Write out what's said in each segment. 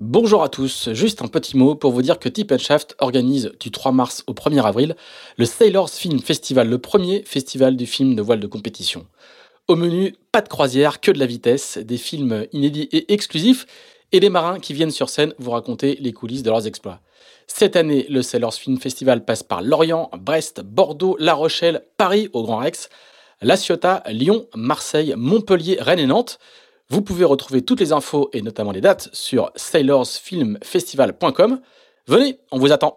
Bonjour à tous, juste un petit mot pour vous dire que Tip Shaft organise du 3 mars au 1er avril le Sailors Film Festival, le premier festival du film de voile de compétition. Au menu, pas de croisière, que de la vitesse, des films inédits et exclusifs, et des marins qui viennent sur scène vous raconter les coulisses de leurs exploits. Cette année, le Sailors Film Festival passe par Lorient, Brest, Bordeaux, La Rochelle, Paris au Grand Rex, La Ciotat, Lyon, Marseille, Montpellier, Rennes et Nantes. Vous pouvez retrouver toutes les infos et notamment les dates sur sailorsfilmfestival.com. Venez, on vous attend.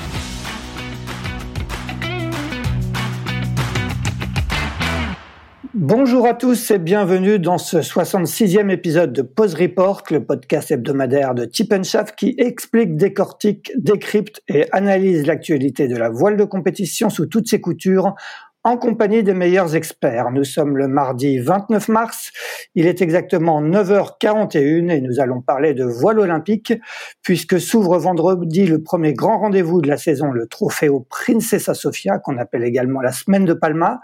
Bonjour à tous et bienvenue dans ce 66e épisode de Pause Report, le podcast hebdomadaire de Tip Shaft qui explique, décortique, décrypte et analyse l'actualité de la voile de compétition sous toutes ses coutures en compagnie des meilleurs experts. Nous sommes le mardi 29 mars, il est exactement 9h41 et nous allons parler de voile olympique puisque s'ouvre vendredi le premier grand rendez-vous de la saison, le Trofeo Princesa Sofia qu'on appelle également la semaine de Palma,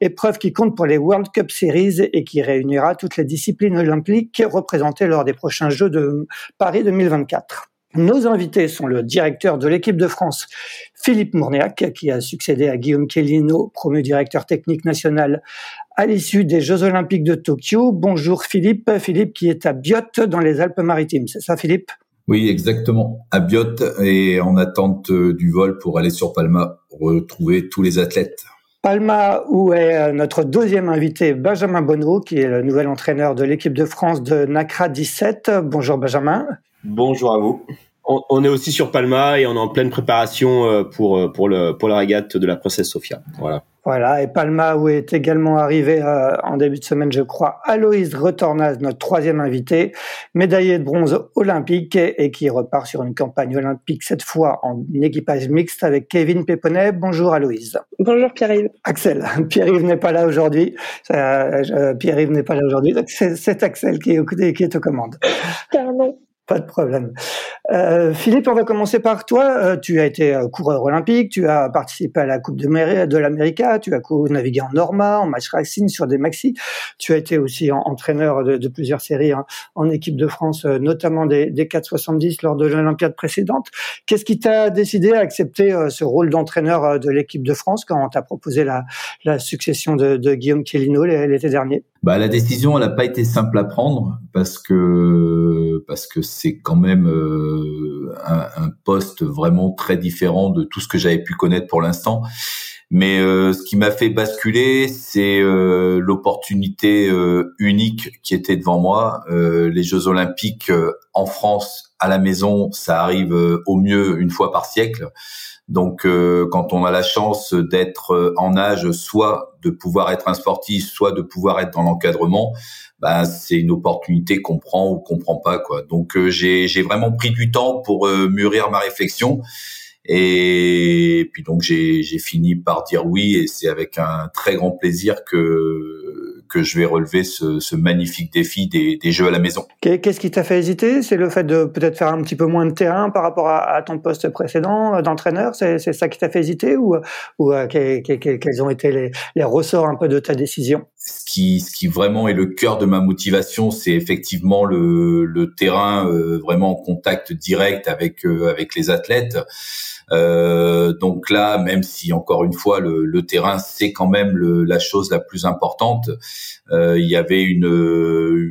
épreuve qui compte pour les World Cup Series et qui réunira toutes les disciplines olympiques représentées lors des prochains Jeux de Paris 2024. Nos invités sont le directeur de l'équipe de France, Philippe Mourniac, qui a succédé à Guillaume Kellino, promu directeur technique national à l'issue des Jeux Olympiques de Tokyo. Bonjour Philippe. Philippe qui est à Biot dans les Alpes-Maritimes. C'est ça Philippe? Oui, exactement. À Biot et en attente du vol pour aller sur Palma retrouver tous les athlètes. Palma, où est euh, notre deuxième invité, Benjamin Bonneau, qui est le nouvel entraîneur de l'équipe de France de NACRA 17. Bonjour Benjamin. Bonjour à vous. On, est aussi sur Palma et on est en pleine préparation euh, pour euh, pour le pour la régate de la princesse Sofia. Voilà. Voilà, et Palma où est également arrivé euh, en début de semaine, je crois, Aloïse Retornaz, notre troisième invité, médaillé de bronze olympique et, qui repart sur une campagne olympique cette fois en équipage mixte avec Kevin Péponnet. Bonjour Aloïse. Bonjour Pierre-Yves. Axel. Pierre-Yves n'est pas là aujourd'hui. Pierre-Yves n'est pas là aujourd'hui. C'est Axel qui est, qui est aux commandes. Carrément. Pas de problème. Euh, Philippe, on va commencer par toi. Euh, tu as été euh, coureur olympique, tu as participé à la Coupe de, de l'Amérique, tu as navigué en Norma, en match racing sur des maxi. Tu as été aussi entraîneur de, plusieurs séries hein, en équipe de France, euh, notamment des, des 470 lors de l'Olympiade précédente. Qu'est-ce qui t'a décidé à accepter ce rôle d'entraîneur de l'équipe de France quand on t'a proposé la, la succession de, de Guillaume Chiellino l'été dernier? Bah, la décision, elle n'a pas été simple à prendre parce que parce que c'est quand même euh, un, un, poste vraiment très différent de tout ce que j'avais pu connaître pour l'instant. Mais euh, ce qui m'a fait basculer, c'est euh, l'opportunité unique qui était devant moi. les Jeux Olympiques en France, à la maison, ça arrive au mieux une fois par siècle. Donc, euh, quand on a la chance d'être euh, en âge, soit de pouvoir être un sportif, soit de pouvoir être dans l'encadrement, bah, c'est une opportunité qu'on prend ou qu'on prend pas. Quoi. Donc, euh, j'ai vraiment pris du temps pour mûrir ma réflexion. Et puis donc j'ai fini par dire oui et c'est avec un très grand plaisir que que je vais relever ce, ce magnifique défi des, des, jeux à la maison. Qu'est-ce qui t'a fait hésiter? C'est le fait de peut-être faire un petit peu moins de terrain par rapport à, à ton poste précédent euh, d'entraîneur? C'est ça qui t'a fait hésiter ou, ou euh, quels ont été les, les, ressorts un peu de ta décision? Ce qui, ce qui vraiment est le cœur de ma motivation, c'est effectivement le, le terrain, euh, vraiment en contact direct avec avec les athlètes. Euh, donc là, même si encore une fois le, le terrain c'est quand même le, la chose la plus importante, euh, il y avait une,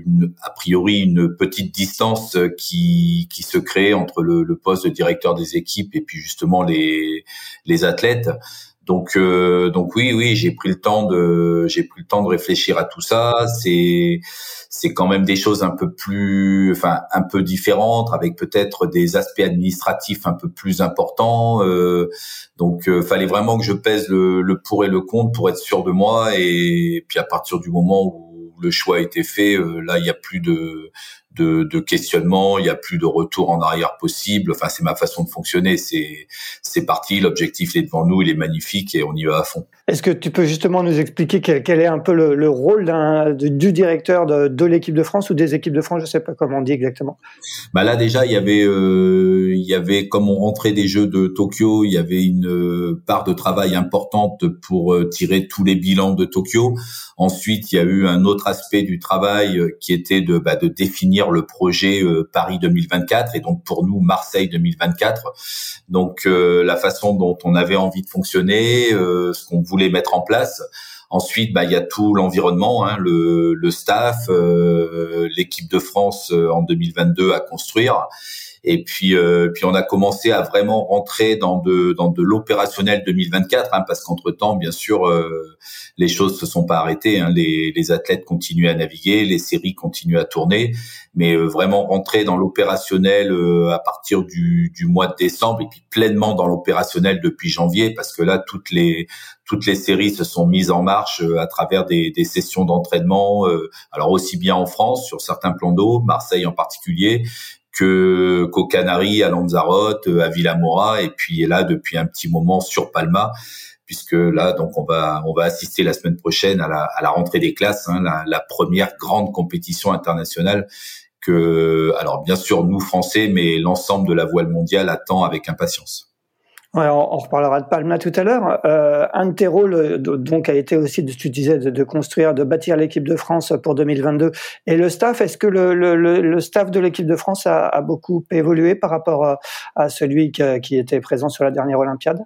une, a priori une petite distance qui, qui se crée entre le, le poste de directeur des équipes et puis justement les, les athlètes. Donc, euh, donc oui, oui, j'ai pris le temps de, j'ai pris le temps de réfléchir à tout ça. C'est, c'est quand même des choses un peu plus, enfin, un peu différentes, avec peut-être des aspects administratifs un peu plus importants. Euh, donc, euh, fallait vraiment que je pèse le, le, pour et le contre pour être sûr de moi. Et puis à partir du moment où le choix a été fait. là, il n'y a plus de de, de questionnement, il n'y a plus de retour en arrière possible. Enfin, c'est ma façon de fonctionner. C'est c'est parti. L'objectif est devant nous, il est magnifique et on y va à fond. Est-ce que tu peux justement nous expliquer quel, est un peu le, rôle du directeur de, l'équipe de France ou des équipes de France Je sais pas comment on dit exactement. Bah là déjà, il y avait, euh, il y avait comme on rentrait des Jeux de Tokyo, il y avait une euh, part de travail importante pour euh, tirer tous les bilans de Tokyo. Ensuite, il y a eu un autre aspect du travail qui était bah, de définir le projet Paris 2024 et donc pour nous Marseille 2024. Donc la façon dont on avait envie de fonctionner, ce qu'on voulait mettre en place. Ensuite, bah, il y a tout l'environnement, hein, le, staff, euh, l'équipe de France euh, en 2022 à construire. Et puis, euh, puis on a commencé à vraiment rentrer dans de dans de l'opérationnel 2024, hein, parce qu'entre temps, bien sûr, euh, les choses se sont pas arrêtées. Hein, les, les athlètes continuent à naviguer, les séries continuent à tourner, mais euh, vraiment rentrer dans l'opérationnel à partir du, du mois de décembre et puis pleinement dans l'opérationnel depuis janvier, parce que là, toutes les toutes les séries se sont mises en marche à travers des, des sessions d'entraînement, alors aussi bien en France sur certains plans d'eau, Marseille en particulier, que qu'aux Canaries, à Lanzarote, à Villamora, et puis là depuis un petit moment sur Palma, puisque là donc on va on va assister la semaine prochaine à la, à la rentrée des classes, hein, la, la, première grande compétition internationale que alors bien sûr nous Français, mais l'ensemble de la voile mondiale attend avec impatience. Ouais, on, reparlera de Palma tout à l'heure. Euh, un de tes rôles, donc, a été aussi, tu disais, de, de construire, de bâtir l'équipe de France pour 2022. Et le staff, est-ce que le, le, le, staff de l'équipe de France a, a, beaucoup évolué par rapport à, celui qui, qui était présent sur la dernière Olympiade?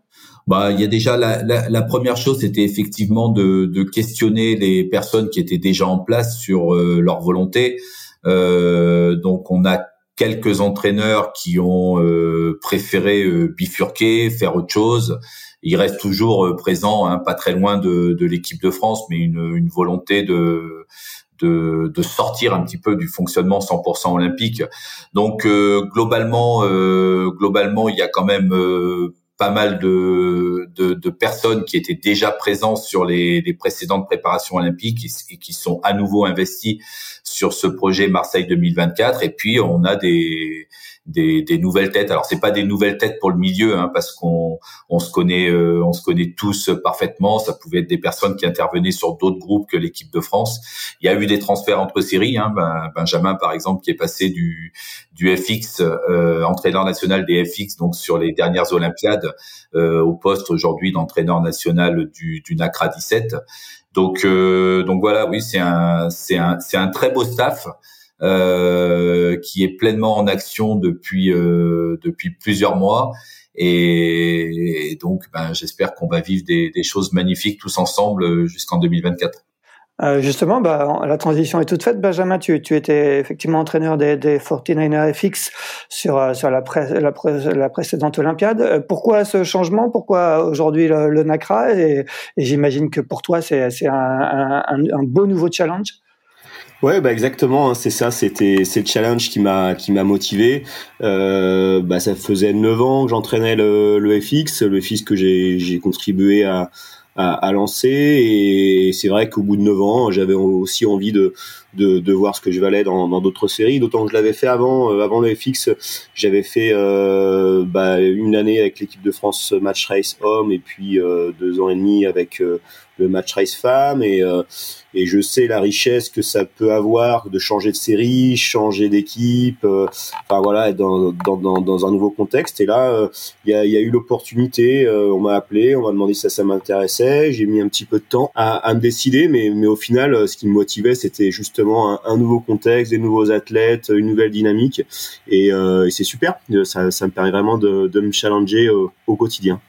Bah, il y a déjà la, la, la première chose, c'était effectivement de, de, questionner les personnes qui étaient déjà en place sur euh, leur volonté. Euh, donc, on a quelques entraîneurs qui ont euh, préféré euh, bifurquer, faire autre chose. Il reste toujours euh, présent, hein, pas très loin de, de l'équipe de France, mais une, une volonté de, de, de, sortir un petit peu du fonctionnement 100% olympique. Donc globalement, globalement, il y a quand même pas mal de, de, personnes qui étaient déjà présentes sur les, les précédentes préparations olympiques et, qui sont à nouveau investies sur ce projet Marseille 2024. Et puis on a des des, des nouvelles têtes. Alors c'est pas des nouvelles têtes pour le milieu, hein, parce qu'on on se connaît, euh, on se connaît tous parfaitement. Ça pouvait être des personnes qui intervenaient sur d'autres groupes que l'équipe de France. Il y a eu des transferts entre séries. Hein, ben, Benjamin par exemple qui est passé du du FX, euh, entraîneur national des FX, donc sur les dernières Olympiades, euh, au poste aujourd'hui d'entraîneur national du, du NACRA 17. Donc donc voilà, oui, c'est un c'est un c'est un très beau staff. Euh, qui est pleinement en action depuis euh, depuis plusieurs mois. Et, donc, ben, j'espère qu'on va vivre des, des, choses magnifiques tous ensemble euh, jusqu'en 2024. Euh, justement, bah, la transition est toute faite. Benjamin, tu, tu étais effectivement entraîneur des, des 49ers FX sur, sur la, pré la, la, précédente Olympiade. Pourquoi ce changement? Pourquoi aujourd'hui le, le, NACRA? Et, et j'imagine que pour toi, c'est un, un, un, beau nouveau challenge? Ouais, bah exactement, hein, c'est ça, c'était c'est le challenge qui m'a qui m'a motivé. Euh, bah ça faisait neuf ans que j'entraînais le, le FX, le FX que j'ai j'ai contribué à, à, à lancer et c'est vrai qu'au bout de neuf ans, j'avais aussi envie de, de, de voir ce que je valais dans d'autres séries, d'autant que je l'avais fait avant euh, avant le FX, j'avais fait euh, bah, une année avec l'équipe de France match race homme et puis euh, deux ans et demi avec euh, le match race femme et, euh, et je sais la richesse que ça peut avoir de changer de série, changer d'équipe, euh, enfin voilà, être dans, dans, dans, dans, un nouveau contexte. Et là, il y, a, y, a, eu l'opportunité, on m'a appelé, on m'a demandé si ça, ça m'intéressait. J'ai mis un petit peu de temps à, à, me décider, mais, mais au final, ce qui me motivait, c'était un, nouveau contexte, des nouveaux athlètes, une nouvelle dynamique. Et, et c'est super, ça, ça me permet vraiment de, me challenger au, quotidien.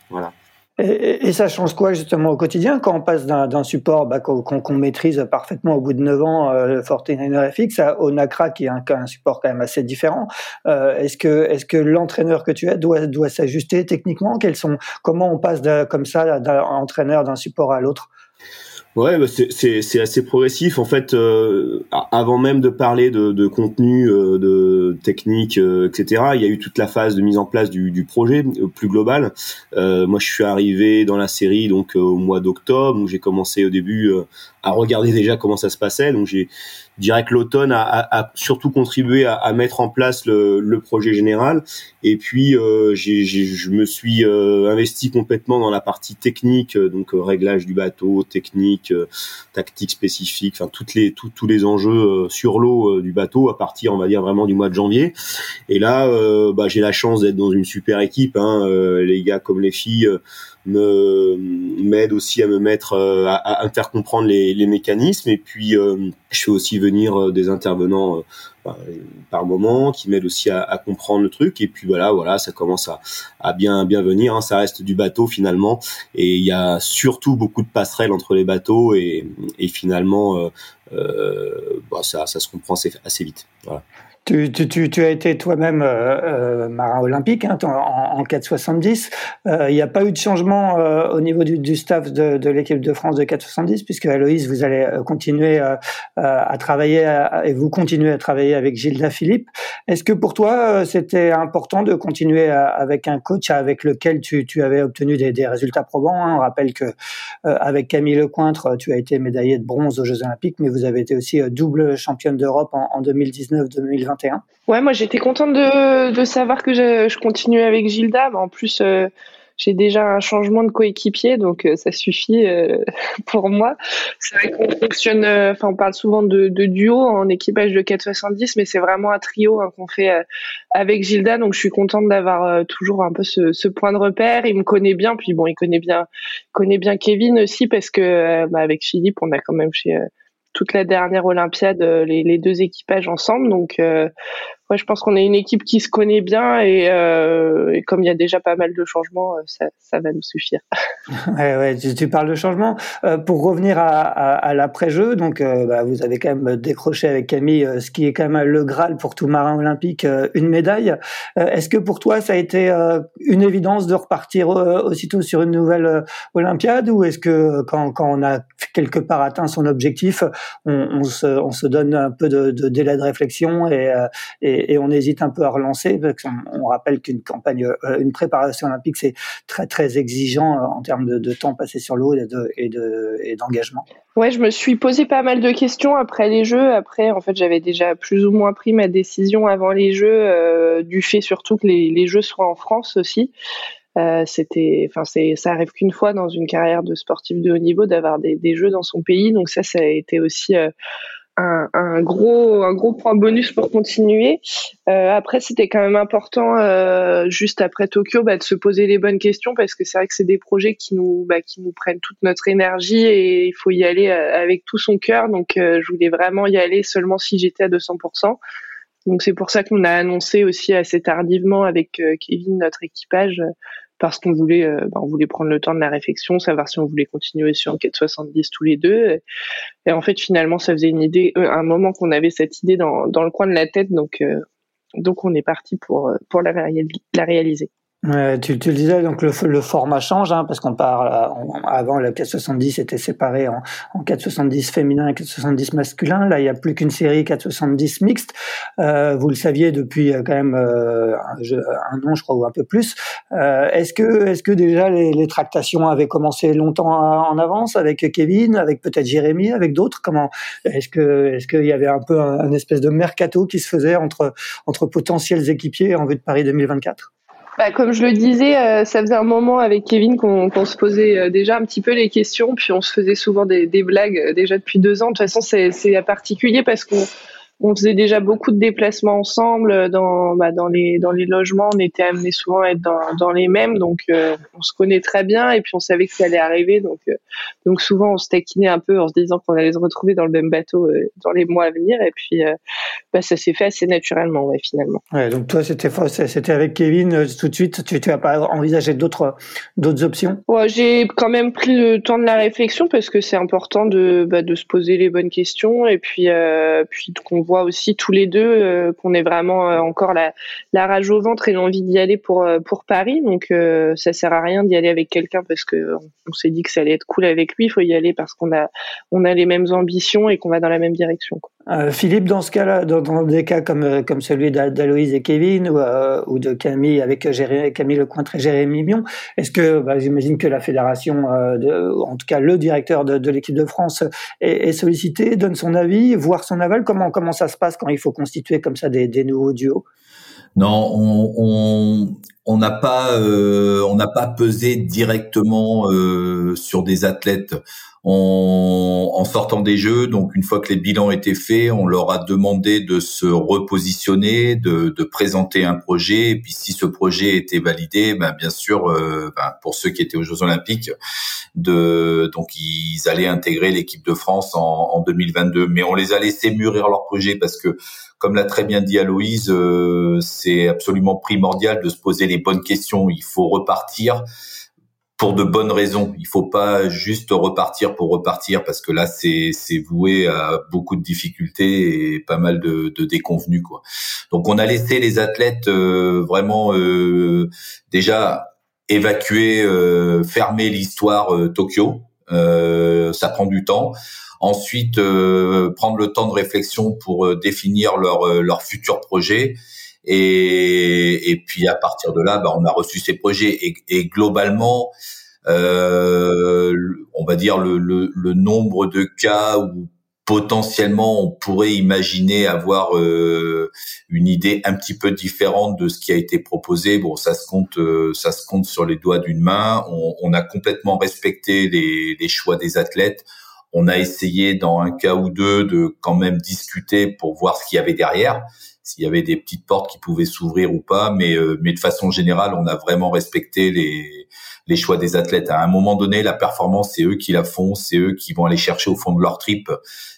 Et, ça change quoi justement au quotidien quand on passe d'un support bah, qu'on maîtrise parfaitement au bout de 9 ans, euh, Fortnite FX, au NACRA qui est un, support quand même assez différent. Euh, est-ce que, l'entraîneur que tu es doit, s'ajuster techniquement? Quels sont, Comment on passe comme ça d'un entraîneur d'un support à l'autre? Ouais, bah c'est assez progressif. En fait, euh, avant même de parler de, de contenu, euh, de technique, euh, etc., il y a eu toute la phase de mise en place du, du projet plus global. moi, je suis arrivé dans la série donc au mois d'octobre, où j'ai commencé au début à regarder déjà comment ça se passait. Donc j'ai je que l'automne a, surtout contribué à, à mettre en place le, le, projet général. Et puis, euh, je me suis euh, investi complètement dans la partie technique, euh, donc réglage du bateau, technique, tactique spécifique, enfin toutes les tous les enjeux sur l'eau du bateau à partir, on va dire vraiment du mois de janvier. Et là, bah, j'ai la chance d'être dans une super équipe, hein, les gars comme les filles me m'aide aussi à me mettre euh, à, à intercomprendre les, les mécanismes. Et puis euh, je fais aussi venir euh, des intervenants par moment qui m'aident aussi à, à, comprendre le truc. Et puis voilà voilà ça commence à, à bien bien venir hein. ça reste du bateau finalement. Et il y a surtout beaucoup de passerelles entre les bateaux. Et, et finalement euh, bah, ça, ça se comprend assez, assez vite. Voilà. Tu, tu, tu, as été toi-même euh, euh, marin olympique hein, en, en 470. Euh, il n'y a pas eu de changement euh, au niveau du, du staff de, de l'équipe de France de 470, puisque Aloïs, vous allez euh, continuer euh, à travailler et vous continuez à travailler avec Gilda Philippe. Est-ce que pour toi, c'était important de continuer avec un coach avec lequel tu, tu avais obtenu des, des résultats probants hein? On rappelle que avec Camille Lecointre, tu as été médaillée de bronze aux Jeux Olympiques, mais vous avez été aussi double championne d'Europe en, en 2019-2020. Ouais, moi j'étais contente de, savoir que je, continuais avec Gilda. Mais en plus, euh, j'ai déjà un changement de coéquipier, donc euh, ça suffit euh, pour moi. C'est vrai qu'on fonctionne, enfin on parle souvent de, duo en équipage de 470, mais c'est vraiment un trio hein, qu'on fait avec Gilda. Donc je suis contente d'avoir toujours un peu ce, ce, point de repère. Il me connaît bien, puis bon, il connaît bien, connaît bien Kevin aussi parce que bah, avec Philippe, on a quand même chez toute la dernière Olympiade les, les deux équipages ensemble. Donc, euh, ouais, je pense qu'on est une équipe qui se connaît bien et, euh, et comme il y a déjà pas mal de changements, euh, ça, ça va nous suffire. ouais, ouais, tu, tu, parles de changements. Euh, pour revenir à, à, à l'après-jeu, donc euh, bah, vous avez quand même décroché avec Camille ce qui est quand même le Graal pour tout marin olympique, une médaille. Est-ce que pour toi, ça a été une évidence de repartir aussitôt sur une nouvelle Olympiade ou est-ce que quand, quand on a quelque part atteint son objectif, on, on, se, on se donne un peu de, de délai de réflexion et, et, et, on hésite un peu à relancer parce qu'on on rappelle qu'une campagne, euh, une préparation olympique, c'est très très exigeant euh, en termes de, de temps passé sur l'eau et de et de d'engagement. Ouais, je me suis posé pas mal de questions après les jeux. Après, en fait, j'avais déjà plus ou moins pris ma décision avant les jeux, euh, du fait surtout que les, les jeux soient en France aussi. C'était, enfin, c'est, ça arrive qu'une fois dans une carrière de sportif de haut niveau d'avoir des, des, jeux dans son pays. Donc ça, ça a été aussi un, un, gros, un gros point bonus pour continuer. Euh, après, c'était quand même important, euh, juste après Tokyo, bah, de se poser les bonnes questions parce que c'est vrai que c'est des projets qui nous, bah, qui nous prennent toute notre énergie et il faut y aller euh, avec tout son cœur. Donc, je voulais vraiment y aller seulement si j'étais à 200%. Donc c'est pour ça qu'on a annoncé aussi assez tardivement avec Kevin notre équipage parce qu'on voulait, euh, bah, on voulait prendre le temps de la réflexion, savoir si on voulait continuer sur Enquête 70 tous les deux. Et, en fait, finalement, ça faisait une idée, euh, un moment qu'on avait cette idée dans, dans le coin de la tête, donc, euh, donc on est parti pour, pour la, la réaliser. Euh, tu, tu, le disais, donc le, le format change, hein, parce qu'on parle avant le 470 était séparé en, en 470 féminin et 470 masculin. Là, il n'y a plus qu'une série 470 mixte. Euh, vous le saviez depuis euh, quand même euh, un, an, je crois, ou un peu plus. Euh, est-ce que, est-ce que déjà les, les, tractations avaient commencé longtemps en avance avec Kevin, avec peut-être Jérémy, avec d'autres? Comment Est-ce que, est-ce qu'il y avait un peu un, un espèce de mercato qui se faisait entre entre potentiels équipiers en vue de Paris 2024 bah, comme je le disais, euh, ça faisait un moment avec Kevin qu'on qu se posait euh, déjà un petit peu les questions, puis on se faisait souvent des, des blagues euh, déjà depuis deux ans. De toute façon, c'est particulier parce qu'on on faisait déjà beaucoup de déplacements ensemble dans bah, dans les dans les logements. On était amené souvent à être dans, dans les mêmes donc euh, on se connaît très bien et puis on savait que ça allait arriver. Donc euh, donc souvent on se taquinait un peu en se disant qu'on allait se retrouver dans le même bateau euh, dans les mois à venir. Et puis bah, ça s'est fait assez naturellement ouais finalement. Ouais donc toi c'était c'était avec Kevin tout de suite. Tu tu as pas envisagé d'autres d'autres options? Ouais j'ai quand même pris le temps de la réflexion parce que c'est important de bah, de se poser les bonnes questions et puis puis qu'on voit aussi tous les deux euh, qu'on est vraiment euh, encore la, rage au ventre et l'envie d'y aller pour euh, pour Paris. Donc ça sert à rien d'y aller avec quelqu'un parce que on, s'est dit que ça allait être cool avec lui. Il faut y aller parce qu'on a on a les mêmes ambitions et qu'on va dans la même direction. Euh, Philippe, dans ce cas-là, dans, des cas comme, euh, comme celui d'Aloïse et Kevin ou, euh, ou de Camille avec Jérémy, Camille Lecointre et Jérémy Mion, est-ce que, bah, j'imagine que la fédération, de, en tout cas le directeur de, de l'équipe de France est, est, sollicité, donne son avis, voire son aval. Comment, comment ça se passe quand il faut constituer comme ça des, des nouveaux duos? Non, on, on, on n'a pas euh, on n'a pas pesé directement euh, sur des athlètes en sortant des jeux. Donc une fois que les bilans étaient faits, on leur a demandé de se repositionner, de, de présenter un projet. Et puis si ce projet était validé, ben, bien sûr, euh, ben, pour ceux qui étaient aux Jeux Olympiques, de donc ils allaient intégrer l'équipe de France en, en 2022. Mais on les a laissés mûrir leur projet parce que comme l'a très bien dit Aloïse, euh, c'est absolument primordial de se poser les bonnes questions. Il faut repartir pour de bonnes raisons. Il faut pas juste repartir pour repartir parce que là c'est voué à beaucoup de difficultés et pas mal de, de déconvenus quoi. Donc on a laissé les athlètes euh, vraiment euh, déjà évacuer, fermer l'histoire Tokyo. ça prend du temps. Ensuite, euh, prendre le temps de réflexion pour euh, définir leur, euh, leur futur projet. Et, et puis à partir de là, bah, on a reçu ces projets. Et, et globalement, euh, on va dire le, le, le, nombre de cas où potentiellement on pourrait imaginer avoir euh, une idée un petit peu différente de ce qui a été proposé. Bon, ça se compte, ça se compte sur les doigts d'une main. On, on, a complètement respecté les, les choix des athlètes. On a essayé dans un cas ou deux de quand même discuter pour voir ce qu'il y avait derrière, s'il y avait des petites portes qui pouvaient s'ouvrir ou pas, mais euh, mais de façon générale, on a vraiment respecté les les choix des athlètes. À un moment donné, la performance, c'est eux qui la font, c'est eux qui vont aller chercher au fond de leur trip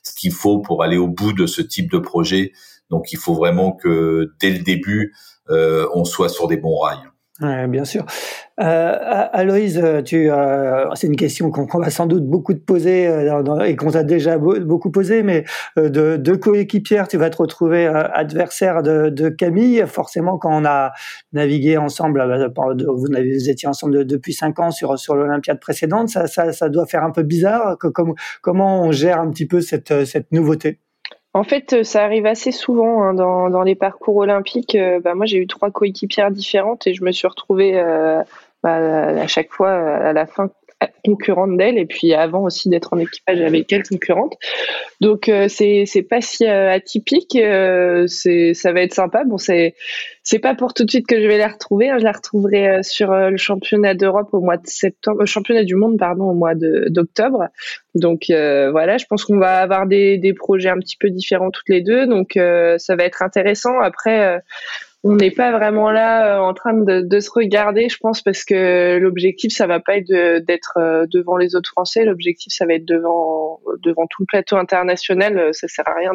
ce qu'il faut pour aller au bout de ce type de projet. Donc, il faut vraiment que dès le début, euh, on soit sur des bons rails. Ouais, bien sûr. Euh, Aloïse, tu, euh, c'est une question qu'on va sans doute beaucoup te poser euh, et qu'on t'a déjà beaucoup posé, mais euh, de deux coéquipières, tu vas te retrouver euh, adversaire de, de, Camille. Forcément, quand on a navigué ensemble, vous, vous étiez ensemble depuis cinq ans sur sur l'Olympiade précédente, ça, ça, ça, doit faire un peu bizarre. Que, comme, comment on gère un petit peu cette, cette nouveauté? En fait, euh, ça arrive assez souvent hein, dans, les parcours olympiques. Euh, bah, moi, j'ai eu trois coéquipières différentes et je me suis retrouvée euh, bah, à chaque fois à la fin concurrente d'elle et puis avant aussi d'être en équipage avec elle concurrente. Donc euh, c'est c'est pas si euh, atypique, euh, c'est ça va être sympa. Bon c'est c'est pas pour tout de suite que je vais la retrouver, hein. je la retrouverai sur le championnat d'Europe au mois de septembre, championnat du monde pardon au mois d'octobre. Donc voilà, je pense qu'on va avoir des des projets un petit peu différents toutes les deux, donc ça va être intéressant. Après on n'est pas vraiment là euh, en train de, se regarder, je pense, parce que l'objectif, ça va pas être d'être euh, devant les autres Français. L'objectif, ça va être devant devant tout le plateau international. Euh, ça sert à rien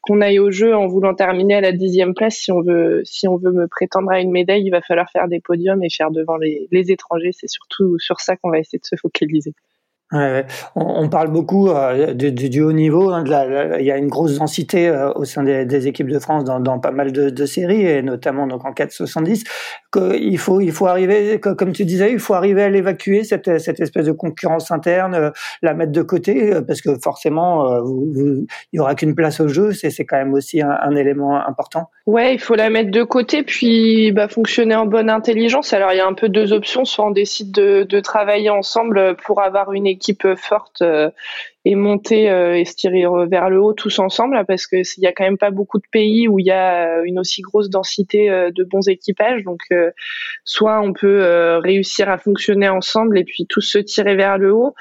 qu'on aille au jeu en voulant terminer à la dixième place. Si on veut, si on veut me prétendre à une médaille, il va falloir faire des podiums et faire devant les, les étrangers. C'est surtout sur ça qu'on va essayer de se focaliser. On, parle beaucoup euh, du, haut niveau. Hein, il y a une grosse densité euh, au sein des, équipes de France dans, pas mal de, séries, et notamment donc en 470. Il faut, il faut arriver, comme tu disais, il faut arriver à l'évacuer cette, cette espèce de concurrence interne, euh, la mettre de côté, parce que forcément, il y aura qu'une place au jeu. C'est, c'est quand même aussi un, un, élément important. Ouais, il faut la mettre de côté, puis bah, fonctionner en bonne intelligence. Alors il y a un peu deux options. Soit on décide de, de travailler ensemble pour avoir une équipe forte euh, et monter euh, et se tirer vers le haut tous ensemble parce que il y a quand même pas beaucoup de pays où il y a une aussi grosse densité euh, de bons équipages. Donc soit on peut réussir à fonctionner ensemble et puis tous se tirer vers le haut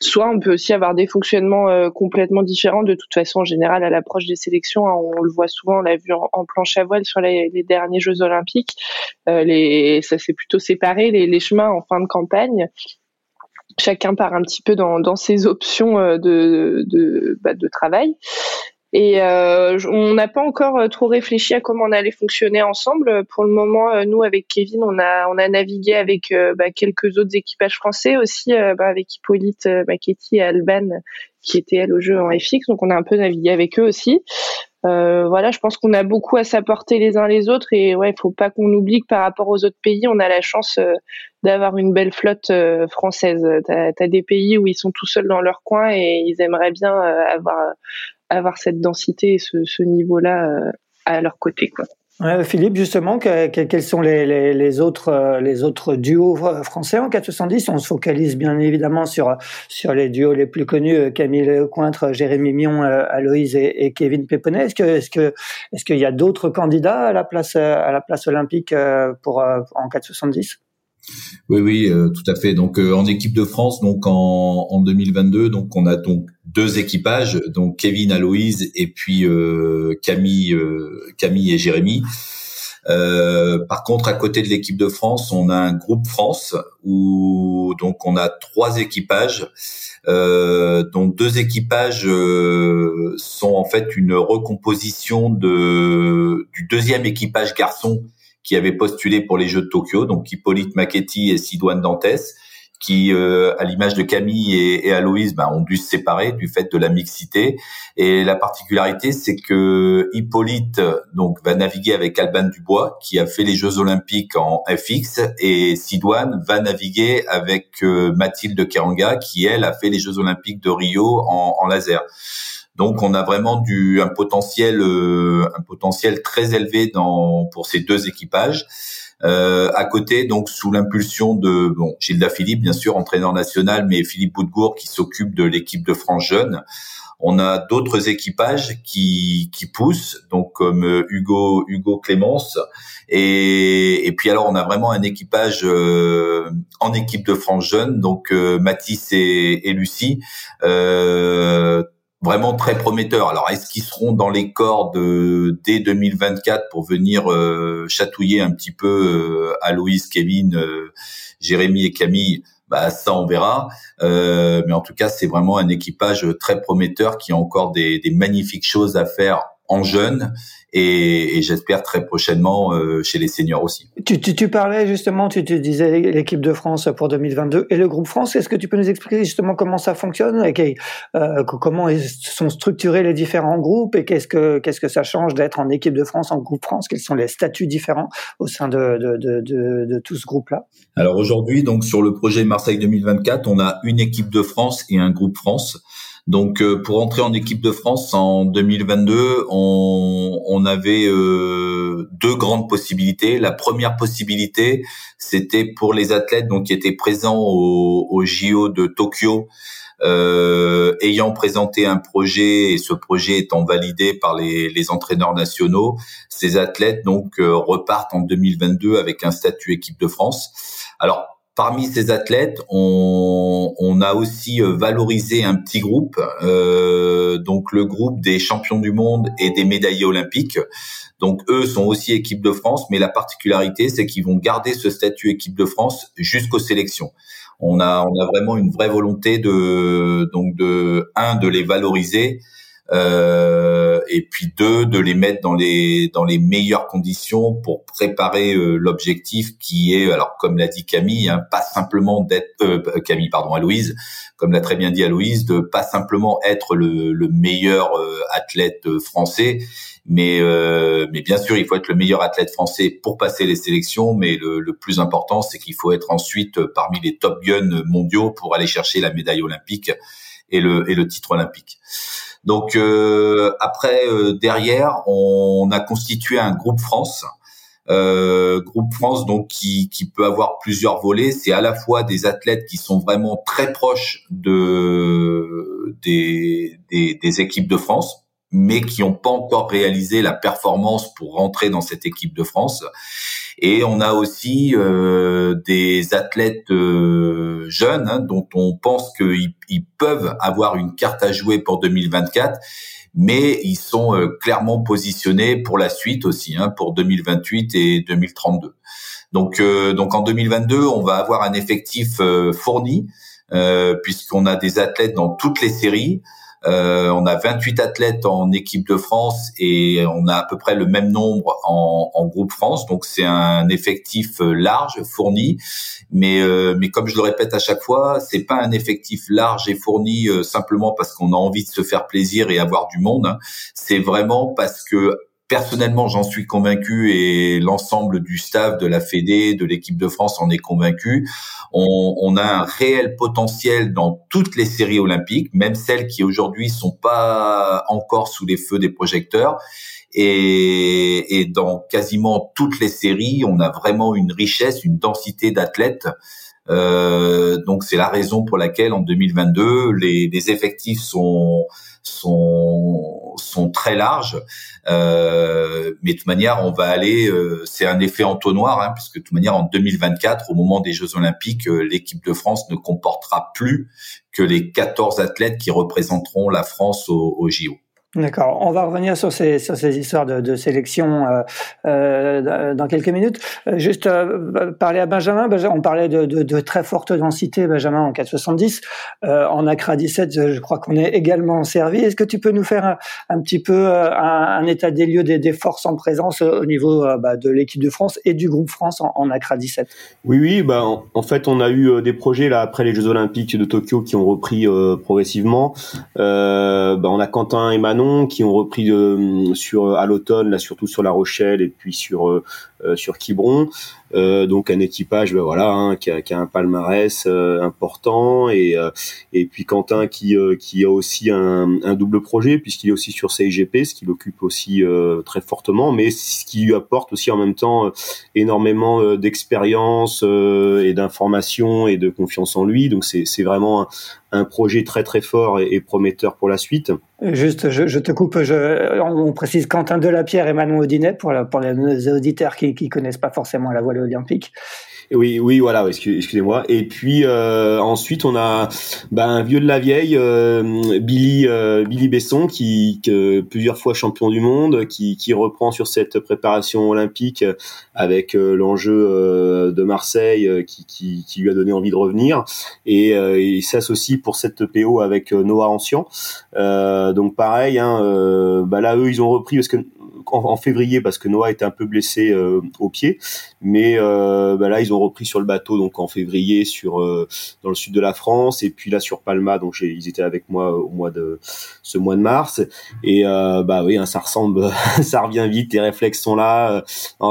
soit on peut aussi avoir des fonctionnements complètement différents. De toute façon en général à l'approche des sélections hein, on, le voit souvent on l'a vu en, planche à voile sur les, derniers Jeux olympiques les ça s'est plutôt séparé les, les chemins en fin de campagne chacun part un petit peu dans, dans ses options euh, de, de, bah, de travail. Et euh, on n'a pas encore euh, trop réfléchi à comment on allait fonctionner ensemble. Pour le moment, euh, nous avec Kevin, on a on a navigué avec bah, quelques autres équipages français aussi, bah, avec Hippolyte Machetti et Alban, qui étaient elles au jeu en FX. Donc on a un peu navigué avec eux aussi. Euh, voilà, je pense qu'on a beaucoup à s'apporter les uns les autres et ouais, faut pas qu'on oublie que par rapport aux autres pays, on a la chance euh, d'avoir une belle flotte euh, française. T'as as des pays où ils sont tout seuls dans leur coin et ils aimeraient bien avoir avoir cette densité et ce, ce niveau-là à leur côté. Quoi. Philippe, justement, quels sont les, euh, autres duos français en 470 On se focalise bien évidemment sur, les duos les plus connus, euh, Camille Cointre, Jérémy Mion, euh, Aloïse et, Kevin Péponnet. Est-ce que, est-ce qu'il y a d'autres candidats à la place, à la place olympique pour, en 470 oui, oui, euh, tout à fait. Donc euh, en équipe de France, donc en, en 2022, donc on a donc deux équipages, donc Kevin, Aloïse et puis euh, Camille, Camille et Jérémy. par contre, à côté de l'équipe de France, on a un groupe France où donc on a trois équipages. donc deux équipages sont en fait une recomposition de du deuxième équipage garçon qui avaient postulé pour les Jeux de Tokyo, donc Hippolyte Machetti et Sidoine Dantès, qui, euh, à l'image de Camille et, et Aloïse, ben, ont dû se séparer du fait de la mixité. Et la particularité, c'est que Hippolyte donc va naviguer avec Alban Dubois, qui a fait les Jeux Olympiques en FX, et Sidoine va naviguer avec euh, Mathilde Keranga, qui elle a fait les Jeux Olympiques de Rio en, en laser. Donc on a vraiment du un potentiel euh, très élevé pour ces deux équipages. Euh, à côté, donc sous l'impulsion de Gilda Philippe, bien sûr entraîneur national, mais Philippe Boudgour qui s'occupe de l'équipe de France jeune. On a d'autres équipages qui qui poussent, donc comme euh, Hugo Hugo Clémence et puis alors on a vraiment un équipage euh, en équipe de France jeune, donc Mathis et, Lucie. Euh, vraiment très prometteur. Alors, est-ce qu'ils seront dans les cordes euh, dès 2024 pour venir euh, chatouiller un petit peu euh, Aloïs, Kevin, euh, Jérémy et Camille? Bah, ça on verra, mais en tout cas c'est vraiment un équipage très prometteur qui a encore des, des magnifiques choses à faire en jeune et, et j'espère très prochainement euh, chez les seniors aussi. Tu, tu, tu parlais justement, tu, te disais l'équipe de France pour 2022 et le groupe France. Est-ce que tu peux nous expliquer justement comment ça fonctionne et euh, comment sont structurés les différents groupes et qu'est-ce que qu'est-ce que ça change d'être en équipe de France, en groupe France? Quels sont les statuts différents au sein de, de, de, de, de tout ce groupe-là? Alors aujourd'hui, donc sur le projet Marseille 2024, on a une équipe de France et un groupe France. Donc euh, pour entrer en équipe de France en 2022, on, on avait euh, deux grandes possibilités. La première possibilité, c'était pour les athlètes donc qui étaient présents au, au JO de Tokyo. Euh, ayant présenté un projet et ce projet étant validé par les, entraîneurs nationaux, ces athlètes donc euh, repartent en 2022 avec un statut équipe de France. Alors Parmi ces athlètes, on, a aussi euh, valorisé un petit groupe, euh, donc le groupe des champions du monde et des médaillés olympiques. Donc eux sont aussi équipe de France, mais la particularité, c'est qu'ils vont garder ce statut équipe de France jusqu'aux sélections. On a, on a vraiment une vraie volonté de, donc de un de les valoriser euh, et puis deux de les mettre dans les dans les meilleures conditions pour préparer euh, l'objectif qui est alors comme l'a dit Camille hein, pas simplement d'être euh, Camille pardon Aloïse comme l'a très bien dit Aloïse de pas simplement être le, le meilleur euh, athlète français mais mais bien sûr il faut être le meilleur athlète français pour passer les sélections mais le, le plus important c'est qu'il faut être ensuite parmi les top guns mondiaux pour aller chercher la médaille olympique et le et le titre olympique. Donc euh, après, euh, derrière, on a constitué un groupe France. Euh, groupe France donc qui, peut avoir plusieurs volets. C'est à la fois des athlètes qui sont vraiment très proches de des, des, des équipes de France, mais qui n'ont pas encore réalisé la performance pour rentrer dans cette équipe de France. Et on a aussi euh, des athlètes euh, jeunes hein, dont on pense qu'ils ils peuvent avoir une carte à jouer pour 2024 mais ils sont euh, clairement positionnés pour la suite aussi, hein, pour 2028 et 2032. Donc, euh, donc en 2022, on va avoir un effectif fourni puisqu'on a des athlètes dans toutes les séries. Euh, on a 28 athlètes en équipe de France et on a à peu près le même nombre en, en groupe France. Donc c'est un effectif euh, large, fourni, mais euh, mais comme je le répète à chaque fois, c'est pas un effectif large et fourni simplement parce qu'on a envie de se faire plaisir et avoir du monde. C'est vraiment parce que personnellement, j'en suis convaincu et l'ensemble du staff de la Fédé, de l'équipe de France en est convaincu. On, on, a un réel potentiel dans toutes les séries olympiques, même celles qui aujourd'hui sont pas encore sous les feux des projecteurs. Et, et dans quasiment toutes les séries, on a vraiment une richesse, une densité d'athlètes. Euh, donc c'est la raison pour laquelle en 2022 les, les effectifs sont sont sont très larges. Euh, mais de toute manière, on va aller. Euh, c'est un effet entonnoir, hein, puisque de toute manière, en 2024, au moment des Jeux Olympiques, euh, l'équipe de France ne comportera plus que les 14 athlètes qui représenteront la France au, au JO. D'accord. On va revenir sur ces, sur ces histoires de, de sélection euh, euh, dans quelques minutes. Euh, juste parler à Benjamin. On parlait de, de, très forte densité, Benjamin, en 470. Euh, en Accra 17, je crois qu'on est également servi. Est-ce que tu peux nous faire un, petit peu un, état des lieux des, des, forces en présence au niveau bah, de l'équipe de France et du groupe France en, en Accra 17 Oui, oui. Bah, en, fait, on a eu des projets là après les Jeux Olympiques de Tokyo qui ont repris progressivement. Bah, on a Quentin et Qui ont repris euh, sur à l'automne là surtout sur La Rochelle et puis sur euh, euh, sur Quiberon. Euh, donc un équipage, ben voilà, hein, qui, a, un palmarès euh, important et et puis Quentin qui qui a aussi un, double projet puisqu'il est aussi sur CIGP, ce qui l'occupe aussi très fortement, mais ce qui lui apporte aussi en même temps énormément d'expérience et d'information et de confiance en lui. Donc c'est c'est vraiment un, projet très très fort et, et prometteur pour la suite. Juste, je, te coupe, on précise Quentin Delapierre et Manon Audinet pour, pour les auditeurs qui qui connaissent pas forcément la voile olympique. Oui, oui, voilà, excusez-moi. Et puis euh, ensuite, on a bah, un vieux de la vieille, euh, Billy, euh, Billy Besson, qui, qui plusieurs fois champion du monde, qui, qui reprend sur cette préparation olympique avec euh, l'enjeu euh, de Marseille, qui, qui, qui, lui a donné envie de revenir, et il s'associe pour cette PO avec Noah Ancien. donc pareil, hein, bah là eux ils ont repris parce que en, février parce que Noah était un peu blessé euh, au pied, mais euh, bah là ils ont repris sur le bateau donc en février sur euh, dans le sud de la France et puis là sur Palma donc ils étaient avec moi au mois de ce mois de mars. Et bah oui hein, ça ressemble ça revient vite les réflexes sont là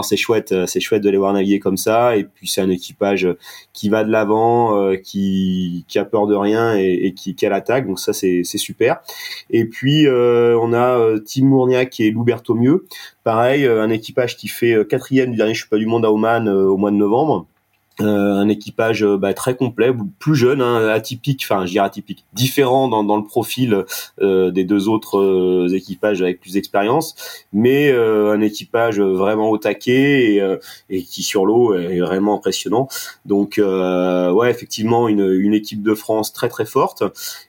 c'est chouette c'est chouette de les voir naviguer comme ça. Et puis c'est un équipage qui va de l'avant qui qui a peur de rien et, qui, qui a l'attaque donc ça c'est c'est super. Et puis on a Tim Mourniac et Louberto Mieux Pareil, euh, un équipage qui fait euh, quatrième du dernier pas du Monde à Oman euh, au mois de novembre. Euh, un équipage euh, bah, très complet, plus jeune, hein, atypique, enfin je dirais atypique, différent dans, dans le profil euh, des deux autres euh, équipages avec plus d'expérience, mais un équipage vraiment au taquet et, et qui sur l'eau est vraiment impressionnant. Donc ouais, effectivement une, une équipe de France très très forte.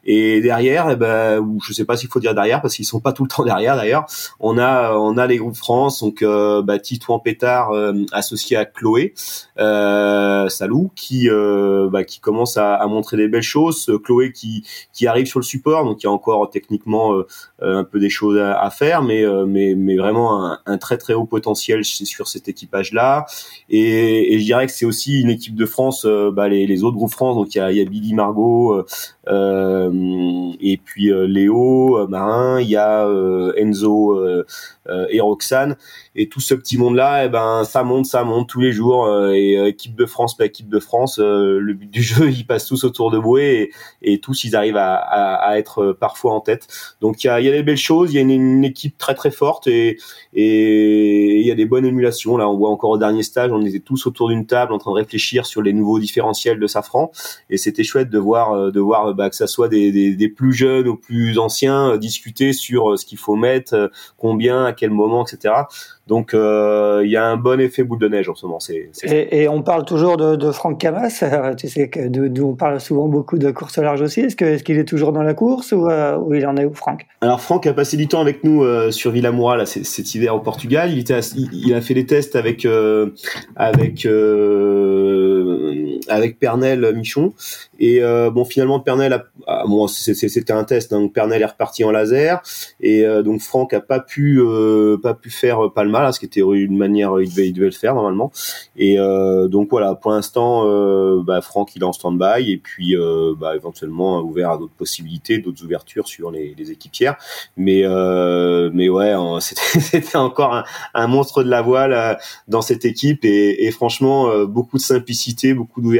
Et derrière, eh ben, ou je sais pas s'il faut dire derrière parce qu'ils sont pas tout le temps derrière d'ailleurs. On a on a les groupes France, donc bah, Titouan Pétard associé à Chloé. Euh, Salou qui euh, bah, qui commence à, montrer des belles choses, Chloé qui qui arrive sur le support, donc il y a encore techniquement euh, un peu des choses à, faire, mais euh, mais mais vraiment un, très très haut potentiel sur cet équipage là. Et, et je dirais que c'est aussi une équipe de France, bah, les, les autres groupes France, donc il y a, y a Billy Margot et puis Léo Marin, il y a Enzo et Roxane et tout ce petit monde là, et eh ben ça monte, ça monte tous les jours et équipe de France France, l'équipe de France, euh, le but du jeu, ils passent tous autour de Boué et, et tous ils arrivent à, à, à, être euh, parfois en tête. Donc il y a, y a, des belles choses, il y a une, équipe très très forte et il y a des bonnes émulations. Là, on voit encore au dernier stage, on était tous autour d'une table en train de réfléchir sur les nouveaux différentiels de Safran et c'était chouette de voir euh, de voir bah, que ça soit des, des, des, plus jeunes ou plus anciens discuter sur ce qu'il faut mettre, combien, à quel moment, etc. Donc euh, il y a un bon effet boule de neige en ce moment. C'est, et, et, on parle toujours de, de Franck Camas. Tu sais que d'où on parle souvent beaucoup de course large aussi. Est-ce, que, est-ce qu'il est toujours dans la course ou, euh, ou, il en est où, Franck? Alors Franck a passé du temps avec nous euh, sur Villamoura là, cet hiver au Portugal. Il, était, il, a fait des tests avec euh, avec euh, avec Pernel Michon. Et bon finalement Pernel a, a, bon, c'était un test. Donc Pernel est reparti en laser et donc Franck a pas pu pas pu faire pas le mal, ce qui était une manière il devait, il devait le faire normalement. Et donc voilà, pour l'instant, bah, Franck il est en stand-by et puis bah, éventuellement ouvert à d'autres possibilités, d'autres ouvertures sur les, les équipières. Mais mais ouais, c'était encore un, un, monstre de la voile dans cette équipe et, et franchement beaucoup de simplicité, beaucoup d'ouverture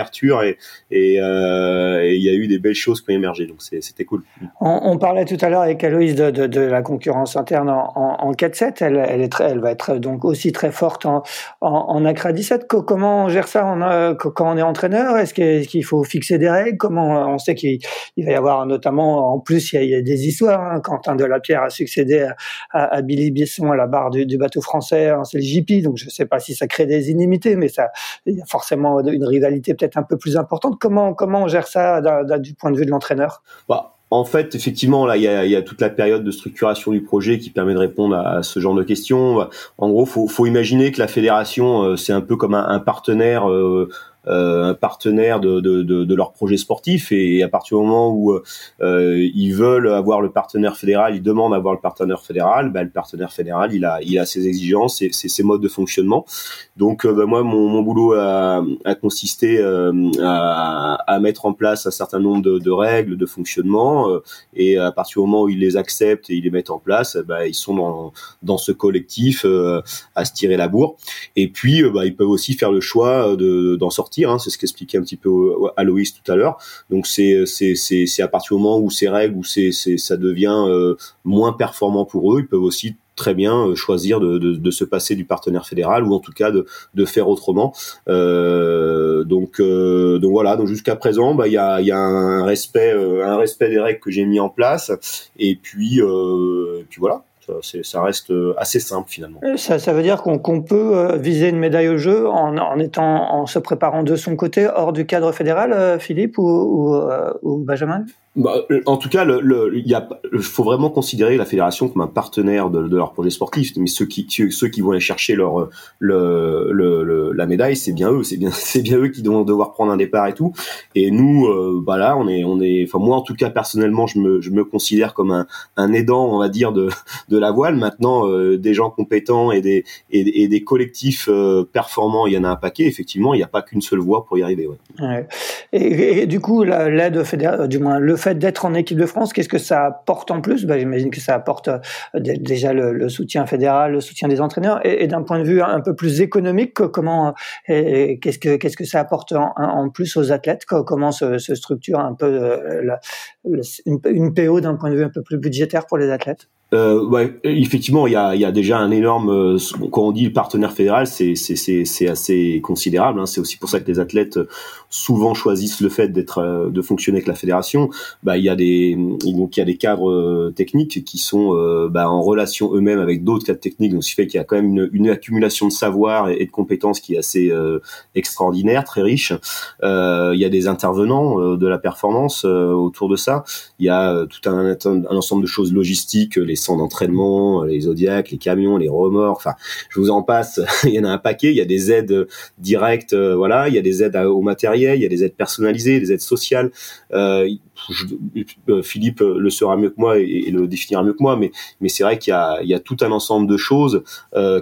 et euh, et il y a eu des belles choses qui ont émergé. Donc c'était cool. On, parlait tout à l'heure avec Aloïse de, la concurrence interne en, en, 4-7. Elle, elle, est très, elle va être donc aussi très forte en, en, en Accra 17. Comment on gère ça? Quand on est entraîneur Est-ce qu'il faut fixer des règles? Comment on sait qu'il va y avoir notamment en plus il y a, des histoires. Hein. Quentin Delapierre a succédé à, Billy Biesson à la barre du, bateau français. Hein, c'est le JP, donc je ne sais pas si ça crée des inimitiés, mais ça il y a forcément une rivalité peut-être un peu plus importante. Comment, comment on gère ça du point de vue de l'entraîneur? Bah, En fait, effectivement, là, il y a, toute la période de structuration du projet qui permet de répondre à, ce genre de questions. En gros, faut, faut imaginer que la fédération, euh, c'est un peu comme un, partenaire. Euh, euh, partenaire de, de, de, de, leur projet sportif et à partir du moment où euh, ils veulent avoir le partenaire fédéral, ils demandent avoir le partenaire fédéral, bah, le partenaire fédéral il a, il a ses exigences et ses, ses modes de fonctionnement. Donc euh, bah, moi mon, mon, boulot a, a consisté euh, à, à, mettre en place un certain nombre de, de règles de fonctionnement euh, et à partir du moment où ils les acceptent et ils les mettent en place, bah, ils sont dans, dans ce collectif à se tirer la bourre. Et puis bah, ils peuvent aussi faire le choix de d'en sortir Hein, c'est ce qu'expliquait un petit peu Aloïs tout à l'heure. Donc c'est c'est c'est à partir du moment où ces règles où c'est ça devient euh, moins performant pour eux, ils peuvent aussi très bien euh, choisir de, de, se passer du partenaire fédéral ou en tout cas de, de faire autrement. Euh, donc, euh, donc voilà. Donc jusqu'à présent, bah il y a, y a un respect, un respect des règles que j'ai mis en place. Et puis, euh, puis voilà ça reste euh, assez simple finalement. Ça, ça veut dire qu'on peut euh, viser une médaille au jeu en, étant, en se préparant de son côté hors du cadre fédéral, euh, Philippe ou Benjamin? Bah, en tout cas, il le, a, faut vraiment considérer la fédération comme un partenaire de, leur projet sportif. Mais ceux qui, ceux qui vont aller chercher leur, le, le, la médaille, c'est bien eux, c'est bien, c'est bien eux qui vont devoir prendre un départ et tout. Et nous, euh, bah là, on est, on est, enfin moi en tout cas personnellement, je me, je me considère comme un, un aidant, on va dire de, de la voile. Maintenant, euh, des gens compétents et des, et, des collectifs euh, performants, il y en a un paquet. Effectivement, il n'y a pas qu'une seule voie pour y arriver. Ouais. ouais. Et, du coup, l'aide fédérale, du moins le fait d'être en équipe de France, qu'est-ce que ça apporte en plus? Ben, J'imagine que ça apporte euh, déjà le, soutien fédéral, le soutien des entraîneurs, et, d'un point de vue un peu plus économique, comment, qu'est-ce que qu'est-ce que ça apporte en, plus aux athlètes? Comment se, structure un peu euh, une PO d'un point de vue un peu plus budgétaire pour les athlètes? Euh, ouais, effectivement, il y a, y a, déjà un énorme. Euh, quand on dit le partenaire fédéral, c'est assez considérable. Hein. C'est aussi pour ça que les athlètes euh, souvent choisissent le fait d'être euh, de fonctionner avec la fédération. Bah, il y a des donc il y a des cadres techniques qui sont bah, en relation eux-mêmes avec d'autres cadres techniques. Donc, ce qui fait qu'il y a quand même une, une accumulation de savoir et, de compétences qui est assez extraordinaire, très riche. il y a des intervenants de la performance autour de ça. Il y a tout un, un ensemble de choses logistiques, centres d'entraînement, les zodiacs, les camions, les remords, enfin, je vous en passe, il y en a un paquet, il y a des aides directes, euh, voilà, il y a des aides au matériel, il y a des aides personnalisées, des aides sociales. Euh, euh, Philippe le saura mieux que moi et, le définira mieux que moi, mais, c'est vrai qu'il y a, y a tout un ensemble de choses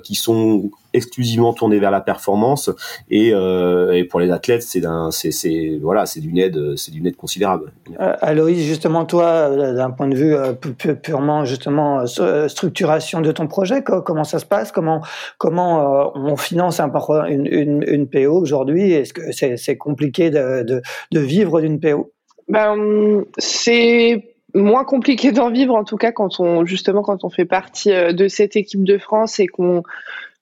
qui sont exclusivement tournées vers la performance. Et, et pour les athlètes c'est d'un c'est voilà c'est d'une aide c'est d'une aide considérable. Aloïs justement toi d'un point de vue purement justement euh, euh, structuration de ton projet Comment ça se passe? Comment comment euh, on finance un, une, une, une PO aujourd'hui? Est-ce que c'est compliqué de, de, de vivre d'une PO ben, c'est moins compliqué d'en vivre en tout cas quand on justement quand on fait partie de cette équipe de France et qu'on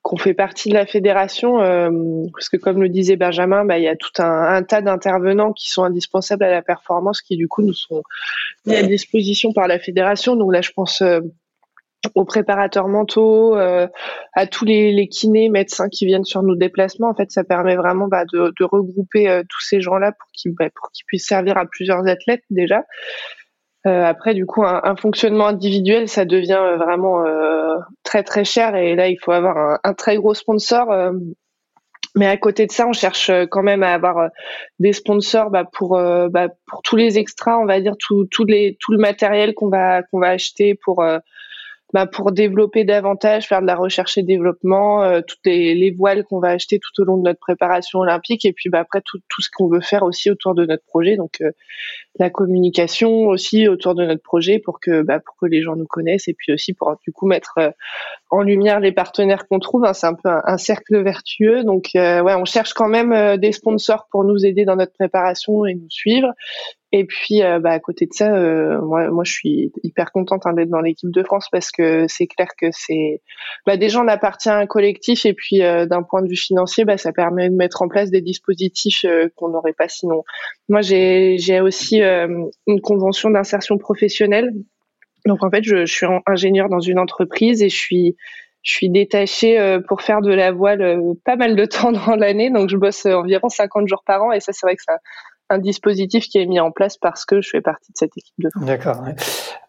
qu'on fait partie de la fédération, euh, parce que comme le disait Benjamin, bah, il y a tout un, tas d'intervenants qui sont indispensables à la performance, qui du coup nous sont mis à disposition par la fédération. Donc là, je pense euh, aux préparateurs mentaux, euh, à tous les, kinés, médecins qui viennent sur nos déplacements. En fait, ça permet vraiment bah, de, regrouper tous ces gens-là pour qu'ils bah, pour qu'ils puissent servir à plusieurs athlètes déjà. Euh, après, du coup, un, un, fonctionnement individuel, ça devient euh, vraiment euh, très très cher et là, il faut avoir un, un très gros sponsor. Mais à côté de ça, on cherche quand même à avoir des sponsors bah, pour bah, pour tous les extras, on va dire tout tout les tout le matériel qu'on va qu'on va acheter pour bah, pour développer davantage, faire de la recherche et développement, euh, toutes les, les voiles qu'on va acheter tout au long de notre préparation olympique, et puis bah, après tout, tout ce qu'on veut faire aussi autour de notre projet, donc euh, la communication aussi autour de notre projet pour que bah, pour que les gens nous connaissent, et puis aussi pour du coup mettre euh, en lumière les partenaires qu'on trouve. Hein, c'est un peu un, cercle vertueux, donc ouais, on cherche quand même des sponsors pour nous aider dans notre préparation et nous suivre, et puis, euh, bah, à côté de ça, euh, moi, moi, je suis hyper contente hein, d'être dans l'équipe de France parce que c'est clair que c'est, bah, déjà, on appartient à un collectif et puis euh, d'un point de vue financier, bah, ça permet de mettre en place des dispositifs qu'on n'aurait pas sinon. Moi, j'ai, j'ai aussi une convention d'insertion professionnelle. Donc, en fait, je, je suis ingénieur dans une entreprise et je suis je suis détachée pour faire de la voile pas mal de temps dans l'année, donc je bosse environ 50 jours par an et ça c'est vrai que ça, un dispositif qui est mis en place parce que je fais partie de cette équipe de France. D'accord.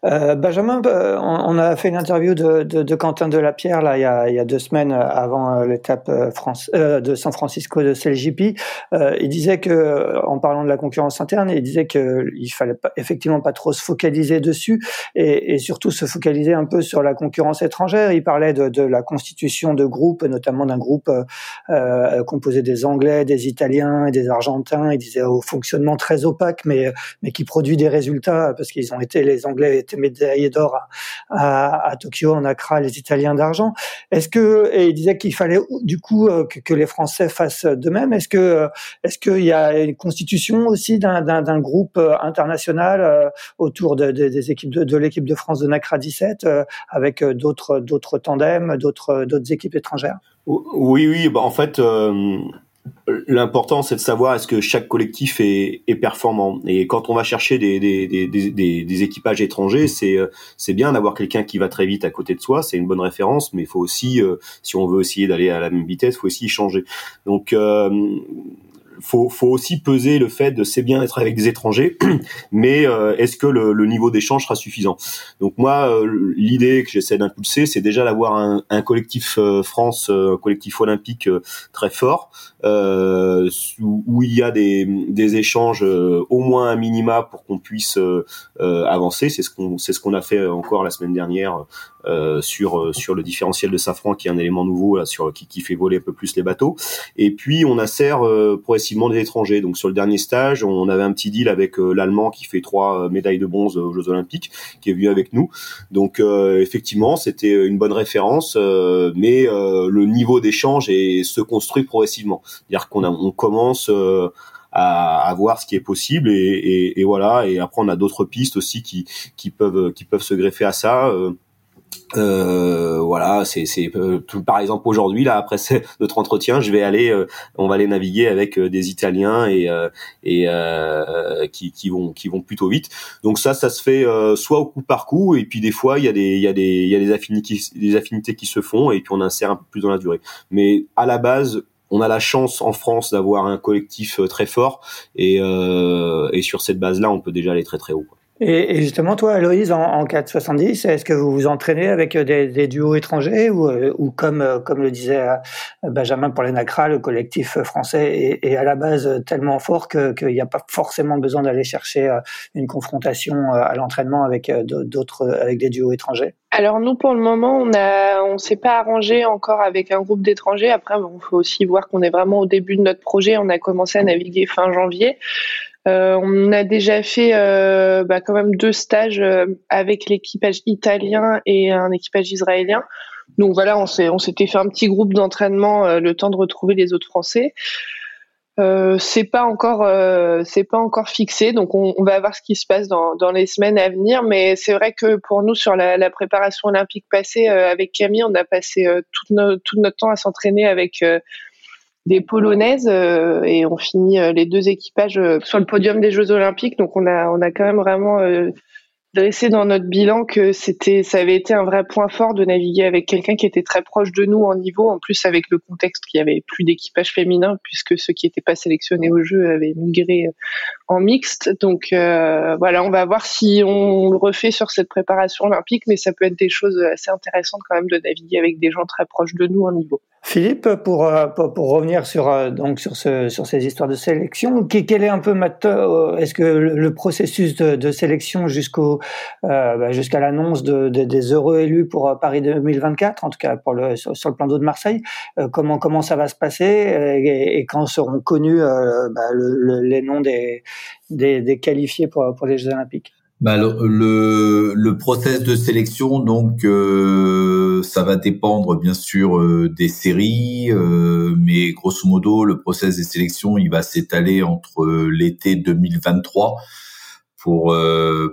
Euh, Benjamin, euh, on, a fait une interview de, de, de, Quentin Delapierre là il y a, deux semaines avant euh, l'étape France, de San Francisco de CLJP. Euh, il disait que, en parlant de la concurrence interne, il disait que il fallait effectivement pas trop se focaliser dessus et, surtout se focaliser un peu sur la concurrence étrangère. Il parlait de, de la constitution de groupes, notamment d'un groupe composé des Anglais, des Italiens et des Argentins. Il disait au très opaque, mais mais qui produit des résultats parce qu'ils ont été les Anglais étaient médaillés d'or à, à, Tokyo, en Accra, les Italiens d'argent. Est-ce que et il disait qu'il fallait du coup euh, que, les Français fassent de même. Est-ce que euh, est-ce qu'il y a une constitution aussi d'un groupe euh, international autour de, des équipes de, de l'équipe de France de Nacra 17 avec d'autres d'autres tandems, d'autres d'autres équipes étrangères? Oui, oui. Bah en fait, L'important, c'est de savoir est-ce que chaque collectif est, est, performant. Et quand on va chercher des, des, des, des, des équipages étrangers, c'est c'est bien d'avoir quelqu'un qui va très vite à côté de soi, c'est une bonne référence, mais il faut aussi, euh, si on veut essayer d'aller à la même vitesse, faut aussi changer. Donc, euh, faut, faut aussi peser le fait de c'est bien d'être avec des étrangers, mais euh, est-ce que le, le niveau d'échange sera suffisant? Donc moi, euh, l'idée que j'essaie d'impulser, c'est déjà d'avoir un, un, collectif euh, France, un collectif olympique très fort, où, où, il y a des, des échanges au moins un minima pour qu'on puisse avancer. C'est ce qu'on c'est ce qu'on a fait encore la semaine dernière euh, sur euh, sur le différentiel de Safran qui est un élément nouveau là, sur qui, qui fait voler un peu plus les bateaux. Et puis on insère euh, progressivement des étrangers. Donc sur le dernier stage on avait un petit deal avec l'allemand qui fait trois médailles de bronze aux Jeux Olympiques qui est venu avec nous. Donc effectivement c'était une bonne référence mais le niveau d'échange se construit progressivement. C'est-à-dire qu'on on commence à, à, voir ce qui est possible et, et, et, voilà. Et après on a d'autres pistes aussi qui, qui peuvent qui peuvent se greffer à ça euh, voilà, c'est c'est euh, par exemple aujourd'hui là après notre entretien, je vais aller, euh, on va aller naviguer avec euh, des Italiens et et qui, qui vont qui vont plutôt vite. Donc ça, ça se fait soit au coup par coup et puis des fois il y a des il y a des il y a des affinités des affinités qui se font et puis on insère un peu plus dans la durée. Mais à la base, on a la chance en France d'avoir un collectif très fort et, euh, et sur cette base-là, on peut déjà aller très très haut. Et, justement, toi, Aloïse, en, en 470, est-ce que vous vous entraînez avec des, des duos étrangers ou, euh, ou comme, euh, comme le disait euh, Benjamin pour les NACRA, le collectif français est, à la base tellement fort qu'il n'y a pas forcément besoin d'aller chercher une confrontation à l'entraînement avec d'autres, avec des duos étrangers? Alors nous, pour le moment, on a, on s'est pas arrangé encore avec un groupe d'étrangers. Après, il faut aussi voir qu'on est vraiment au début de notre projet. On a commencé à naviguer fin janvier. Euh, on a déjà fait euh, bah, quand même deux stages euh, avec l'équipage italien et un équipage israélien. Donc voilà, on s'était fait un petit groupe d'entraînement le temps de retrouver les autres Français. Euh, c'est pas encore c'est pas encore fixé donc on, va voir ce qui se passe dans, les semaines à venir mais c'est vrai que pour nous sur la, préparation olympique passée avec Camille on a passé tout, notre temps à s'entraîner avec des polonaises euh, et on finit euh, les deux équipages euh, sur le podium des Jeux Olympiques. Donc on a on a quand même vraiment dressé dans notre bilan que c'était ça avait été un vrai point fort de naviguer avec quelqu'un qui était très proche de nous en niveau. En plus avec le contexte qu'il y avait plus d'équipage féminin puisque ceux qui n'étaient pas sélectionnés au jeu avaient migré en mixte. Donc voilà, on va voir si on le refait sur cette préparation olympique, mais ça peut être des choses assez intéressantes quand même de naviguer avec des gens très proches de nous en niveau. Philippe, pour, pour, pour revenir sur donc sur ce sur ces histoires de sélection, quel est un peu est-ce que le processus de, de sélection jusqu'au bah, jusqu'à l'annonce de, des heureux élus pour Paris 2024, en tout cas pour le sur, le plan d'eau de Marseille, comment comment ça va se passer et, et quand seront connus bah, le, les noms des, des, des qualifiés pour pour les Jeux Olympiques? Bah, le, le, process de sélection, donc, euh, ça va dépendre bien sûr euh, des séries, euh, mais grosso modo, le process de sélection, il va s'étaler entre l'été 2023 pour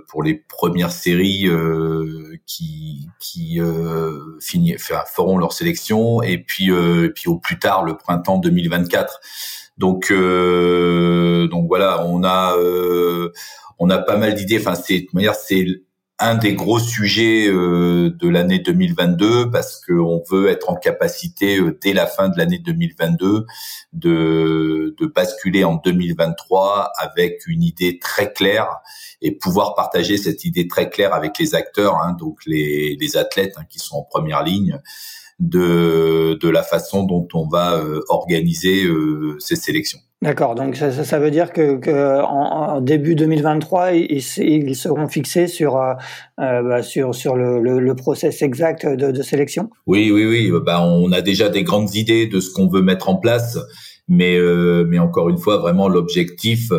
pour les premières séries qui qui finir, feront leur sélection, et puis puis au plus tard le printemps 2024. Donc donc voilà, on a on a pas mal d'idées. Enfin, c'est manière, c'est un des gros sujets euh, de l'année 2022 parce qu'on veut être en capacité euh, dès la fin de l'année 2022 de, de basculer en 2023 avec une idée très claire et pouvoir partager cette idée très claire avec les acteurs, hein, donc les, les athlètes hein, qui sont en première ligne de, de la façon dont on va euh, organiser ces sélections. D'accord, donc ça, ça, veut dire que, que en, début 2023, ils, ils, seront fixés sur euh, euh, bah, sur sur le, le, le, process exact de, de, sélection? Oui, oui, oui. Bah, on a déjà des grandes idées de ce qu'on veut mettre en place, mais euh, mais encore une fois, vraiment l'objectif,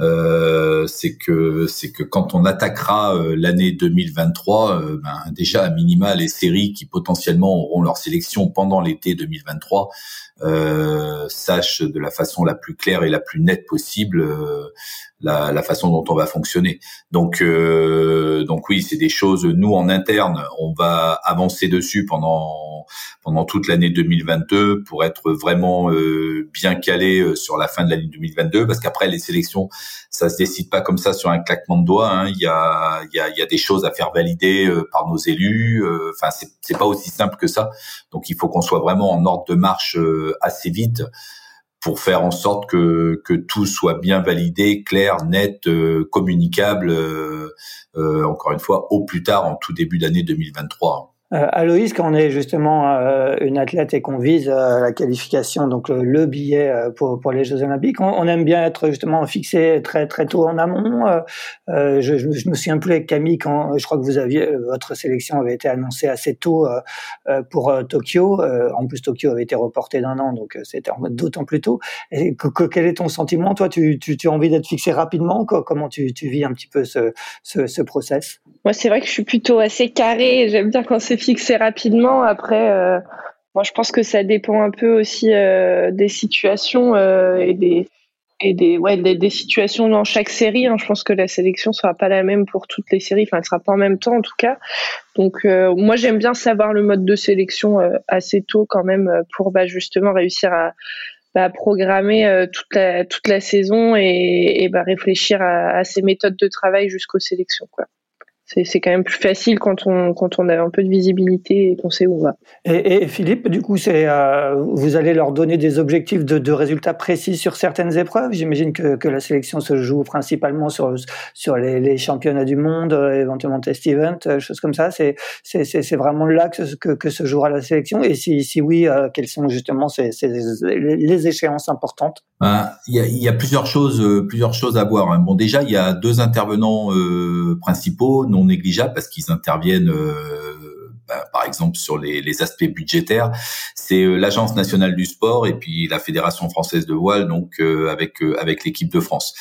euh, c'est que c'est que quand on attaquera euh, l'année 2023, euh, ben, déjà à minima les séries qui potentiellement auront leur sélection pendant l'été 2023 euh, sachent de la façon la plus claire et la plus nette possible la, la, façon dont on va fonctionner. Donc, euh, donc oui, c'est des choses. Nous en interne, on va avancer dessus pendant pendant toute l'année 2022 pour être vraiment euh, bien calé euh, sur la fin de l'année 2022, parce qu'après les sélections, ça se décide pas comme ça sur un claquement de doigts. Hein. Il y a il y a, il y a des choses à faire valider euh, par nos élus. Enfin, c'est c'est pas aussi simple que ça. Donc, il faut qu'on soit vraiment en ordre de marche assez vite pour faire en sorte que, tout soit bien validé, clair, net, euh, communicable, euh, euh, encore une fois, au plus tard en tout début d'année 2023. Euh, Aloïs, quand on est justement euh, une athlète et qu'on vise euh, la qualification, donc le billet pour, les Jeux Olympiques, on, aime bien être justement fixé très très tôt en amont. Je, me souviens plus avec Camille quand je crois que vous aviez votre sélection avait été annoncée assez tôt pour Tokyo. en plus, Tokyo avait été reporté d'un an, donc c'était d'autant plus tôt. Quel est ton sentiment Toi, tu, as envie d'être fixé rapidement Comment tu, tu vis un petit peu ce, ce, ce process? Moi, c'est vrai que je suis plutôt assez carré. J'aime bien quand c'est fixer rapidement. Après, euh, moi, je pense que ça dépend un peu aussi euh, des situations euh, et des et des ouais des, situations dans chaque série. Hein. Je pense que la sélection sera pas la même pour toutes les séries. Enfin, elle sera pas en même temps en tout cas. Donc, moi, j'aime bien savoir le mode de sélection assez tôt quand même pour bah, justement réussir à bah, programmer toute la toute la saison et, et bah, réfléchir à, à ces méthodes de travail jusqu'aux sélections quoi c'est quand même plus facile quand on quand on a un peu de visibilité et qu'on sait où on va. Et, et Philippe, du coup, c'est euh, vous allez leur donner des objectifs de, de résultats précis sur certaines épreuves? J'imagine que, que la sélection se joue principalement sur sur les, les championnats du monde, euh, éventuellement test event, euh, choses comme ça. C'est c'est c'est vraiment là que, que, que se jouera la sélection. Et si si oui, quelles sont justement ces, ces les échéances importantes? Ben, Il y, a, y a plusieurs choses plusieurs choses à voir. Hein. Bon, déjà, il y a deux intervenants principaux non négligeables parce qu'ils interviennent euh, bah, par exemple sur les, les aspects budgétaires, c'est euh, l'Agence nationale du sport et puis la Fédération française de voile, donc euh, avec avec l'équipe de France.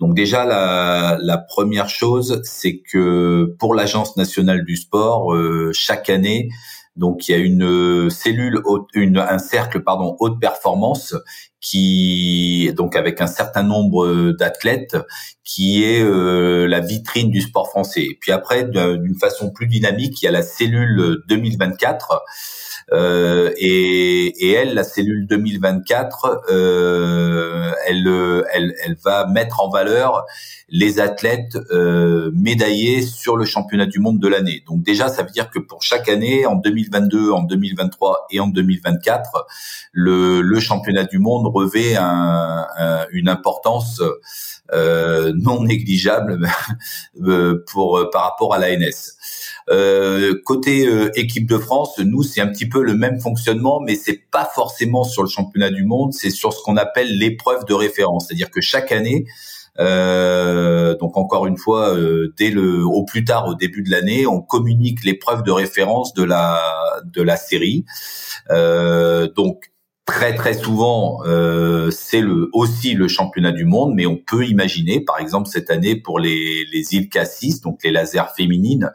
Donc déjà la, la première chose, c'est que pour l'Agence nationale du sport, chaque année, donc il y a une cellule, une, un cercle pardon haute performance qui donc avec un certain nombre d'athlètes qui est euh, la vitrine du sport français. Et puis après, d'une façon plus dynamique, il y a la cellule 2024 euh, et, et, elle, la cellule 2024, euh, elle, elle, elle va mettre en valeur les athlètes euh, médaillés sur le championnat du monde de l'année. Donc déjà, ça veut dire que pour chaque année, en 2022, en 2023 et en 2024, le, le championnat du monde revêt un, une importance euh, non négligeable euh, pour par rapport à l'ANS. Euh, côté euh, équipe de France, nous c'est un petit peu le même fonctionnement, mais c'est pas forcément sur le championnat du monde, c'est sur ce qu'on appelle l'épreuve de référence, c'est-à-dire que chaque année, euh, donc encore une fois, dès le, au plus tard au début de l'année, on communique l'épreuve de référence de la de la série. Donc très très souvent, euh, c'est aussi le championnat du monde, mais on peut imaginer, par exemple cette année pour les les îles Cassis, donc les lasers féminines,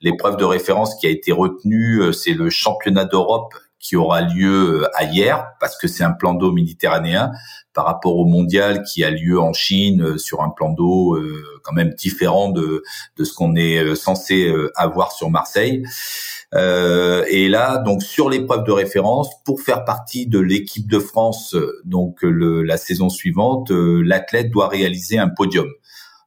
l'épreuve de référence qui a été retenue, c'est le championnat d'Europe qui aura lieu hier parce que c'est un plan d'eau méditerranéen par rapport au mondial qui a lieu en Chine euh, sur un plan d'eau euh, quand même différent de, de ce qu'on est euh, censé avoir sur Marseille. Euh, et là, donc sur l'épreuve de référence, pour faire partie de l'équipe de France, donc le, la saison suivante, l'athlète doit réaliser un podium.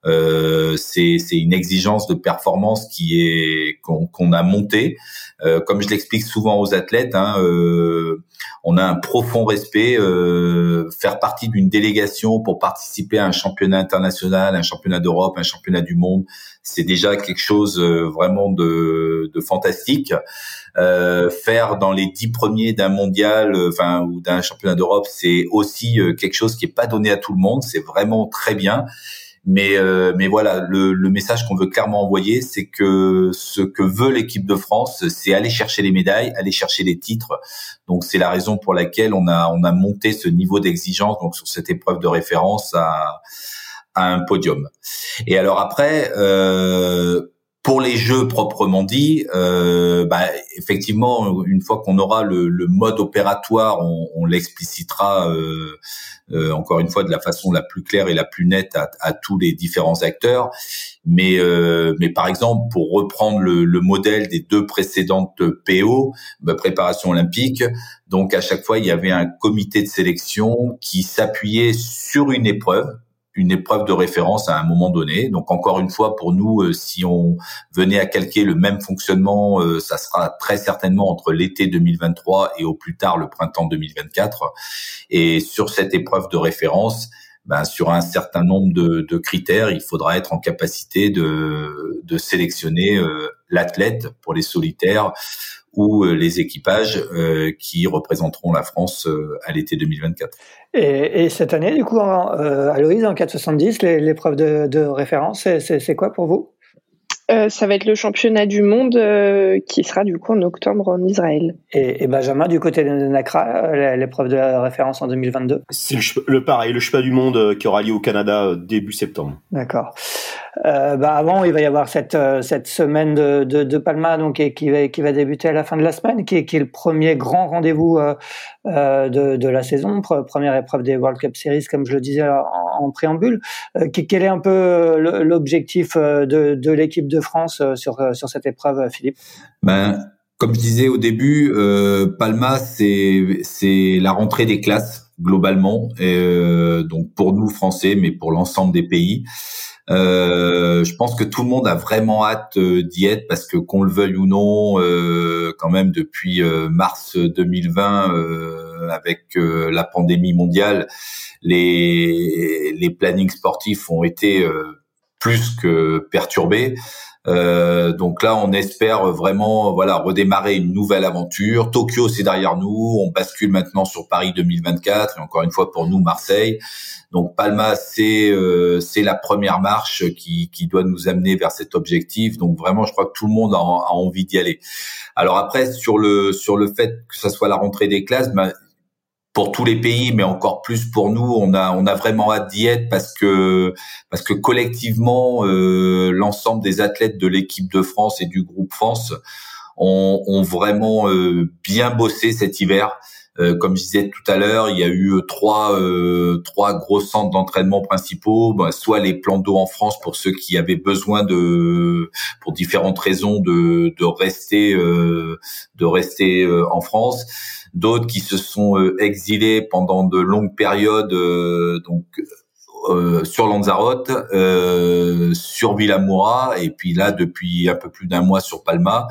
Euh, c'est une exigence de performance qui est qu'on a montée. Euh, comme je l'explique souvent aux athlètes, hein, euh, on a un profond respect. Euh, faire partie d'une délégation pour participer à un championnat international, un championnat d'Europe, un championnat du monde, c'est déjà quelque chose euh, vraiment de, de fantastique. Euh, faire dans les dix premiers d'un mondial, enfin ou d'un championnat d'Europe, c'est aussi quelque chose qui est pas donné à tout le monde. C'est vraiment très bien. Mais euh, mais voilà, le, le message qu'on veut clairement envoyer, c'est que ce que veut l'équipe de France, c'est aller chercher les médailles, aller chercher les titres. Donc c'est la raison pour laquelle on a on a monté ce niveau d'exigence donc sur cette épreuve de référence à à un podium. Et alors après, euh, pour les jeux proprement dit, euh, bah, effectivement, une fois qu'on aura le, le, mode opératoire, on, on l'explicitera euh, euh, encore une fois de la façon la plus claire et la plus nette à, à tous les différents acteurs. Mais, euh, mais par exemple, pour reprendre le, le, modèle des deux précédentes PO, bah, préparation olympique, donc à chaque fois il y avait un comité de sélection qui s'appuyait sur une épreuve une épreuve de référence à un moment donné. Donc encore une fois, pour nous, euh, si on venait à calquer le même fonctionnement, euh, ça sera très certainement entre l'été 2023 et au plus tard le printemps 2024. Et sur cette épreuve de référence, ben, sur un certain nombre de, de, critères, il faudra être en capacité de, de sélectionner euh, l'athlète pour les solitaires ou euh, les équipages euh, qui représenteront la France euh, à l'été 2024. Et, et, cette année, du coup, en, à Louise, en 470, l'épreuve de, de référence, c'est quoi pour vous? Euh, ça va être le championnat du monde euh, qui sera du coup en octobre en Israël. Et, et Benjamin, du côté de Nacra, euh, l'épreuve de référence en 2022 C'est le, le, pareil, le championnat du monde qui aura lieu au Canada début septembre. D'accord. Euh, bah avant, il va y avoir cette, cette semaine de, de, de Palma donc, et qui, va, qui va débuter à la fin de la semaine, qui est, qui est le premier grand rendez-vous euh, de, de la saison, première épreuve des World Cup Series, comme je le disais en, en préambule. quel est un peu l'objectif de, de l'équipe de France euh, sur, euh, sur cette épreuve, euh, Philippe? Ben, Comme je disais au début, Palma, c'est la rentrée des classes globalement, et, donc pour nous Français, mais pour l'ensemble des pays. Euh, je pense que tout le monde a vraiment hâte d'y être parce que qu'on le veuille ou non, euh, quand même depuis mars 2020, avec la pandémie mondiale, les les plannings sportifs ont été plus que perturbé. Euh, donc là, on espère vraiment, voilà, redémarrer une nouvelle aventure. Tokyo, c'est derrière nous. On bascule maintenant sur Paris 2024 et encore une fois pour nous Marseille. Donc Palma, c'est euh, c'est la première marche qui qui doit nous amener vers cet objectif. Donc vraiment, je crois que tout le monde a, envie d'y aller. Alors après, sur le sur le fait que ça soit la rentrée des classes, ben, pour tous les pays, mais encore plus pour nous. On a on a vraiment hâte d'y être parce que parce que collectivement, euh, l'ensemble des athlètes de l'équipe de France et du groupe France ont, ont vraiment euh, bien bossé cet hiver. Euh, comme je disais tout à l'heure, il y a eu euh, trois euh, trois gros centres d'entraînement principaux, ben, soit les plans d'eau en France pour ceux qui avaient besoin de pour différentes raisons de de rester de rester en France. D'autres qui se sont exilés pendant de longues périodes, euh, donc euh, sur Lanzarote, sur Villamoura, et puis là depuis un peu plus d'un mois sur Palma.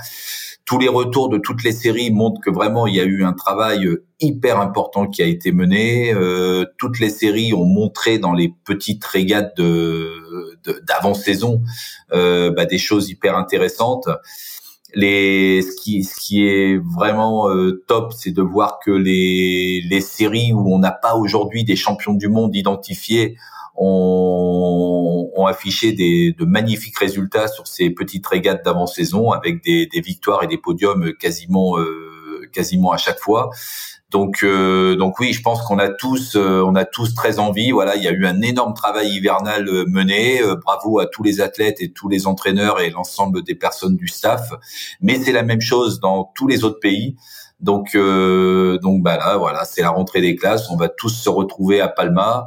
Tous les retours de toutes les séries montrent que vraiment il y a eu un travail hyper important qui a été mené. Euh, toutes les séries ont montré dans les petites régates de d'avant-saison euh, bah, des choses hyper intéressantes. les ce qui ce qui est vraiment top, c'est de voir que les les séries où on n'a pas aujourd'hui des champions du monde identifiés ont, affiché des, de magnifiques résultats sur ces petites régates d'avant-saison avec des, des, victoires et des podiums quasiment quasiment à chaque fois. Donc, euh, donc oui, je pense qu'on a tous, euh, on a tous très envie. Voilà, il y a eu un énorme travail hivernal euh, mené. bravo à tous les athlètes et tous les entraîneurs et l'ensemble des personnes du staff. Mais c'est la même chose dans tous les autres pays. Donc, donc bah là, voilà, c'est la rentrée des classes. On va tous se retrouver à Palma.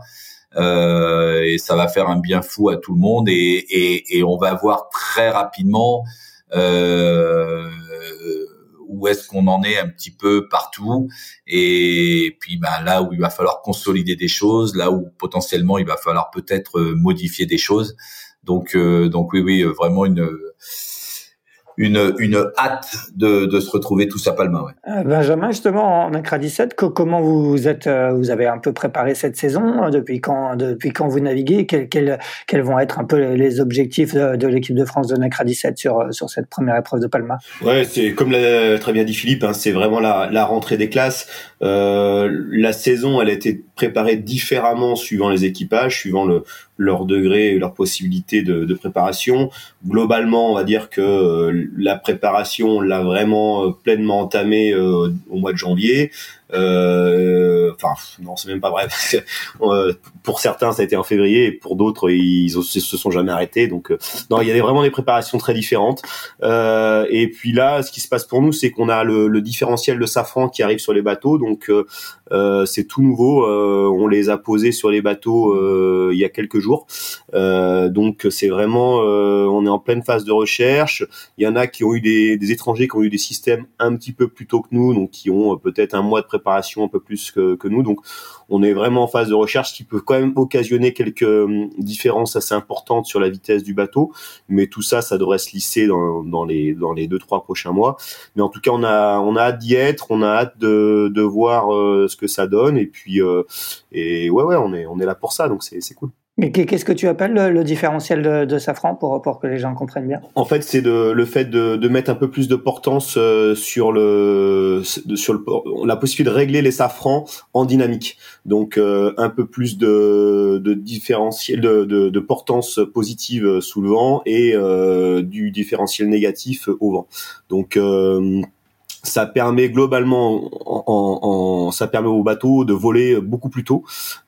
Et ça va faire un bien fou à tout le monde et, et, et on va voir très rapidement euh, où est-ce qu'on en est un petit peu partout et puis ben là où il va falloir consolider des choses, là où potentiellement il va falloir peut-être euh, modifier des choses. Donc euh, donc oui oui vraiment une une, une hâte de, de se retrouver tous à Palma. Ouais. Euh, Benjamin, justement, en Accra 17, comment vous êtes, euh, vous avez un peu préparé cette saison euh, depuis quand, depuis quand vous naviguez quels, quels, quels vont être un peu les objectifs de, l'équipe de France de Nacra 17 sur, sur cette première épreuve de Palma? Ouais, c'est comme l'a très bien dit Philippe, hein, c'est vraiment la, la rentrée des classes. Euh, la saison, elle a été préparée différemment suivant les équipages, suivant le, leur degré et leur possibilité de, de, préparation. Globalement, on va dire que euh, la préparation l'a vraiment euh, pleinement entamée euh, au mois de janvier. Euh, enfin, non, c'est même pas vrai. Euh, pour certains, ça a été en février, et pour d'autres, ils, se sont jamais arrêtés. Donc, euh, non, il y a vraiment des préparations très différentes. Et puis là, ce qui se passe pour nous, c'est qu'on a le, le, différentiel de safran qui arrive sur les bateaux. Donc, c'est tout nouveau. on les a posés sur les bateaux il y a quelques jours. donc, c'est vraiment, on est en pleine phase de recherche. Il y en a qui ont eu des, des étrangers qui ont eu des systèmes un petit peu plus tôt que nous, donc qui ont peut-être un mois de préparation un peu plus que, nous. Donc, on est vraiment en phase de recherche, qui peut quand même occasionner quelques hum, différences assez importantes sur la vitesse du bateau. Mais tout ça, ça devrait se lisser dans, les deux trois prochains mois. Mais en tout cas, on a on a hâte d'y être, on a hâte de, de voir euh, ce que ça donne. Et puis euh, et ouais ouais, on est on est là pour ça, donc c'est c'est cool. Mais qu'est-ce que tu appelles le, différentiel de, safran pour, que les gens comprennent bien? En fait, c'est le fait de, mettre un peu plus de portance euh, sur le sur le, la possibilité de régler les safrans en dynamique. Donc euh, un peu plus de, différentiel de, de, portance positive sous le vent et euh, du différentiel négatif au vent. Donc euh, ça permet globalement, en, en, ça permet au bateau de voler beaucoup plus tôt.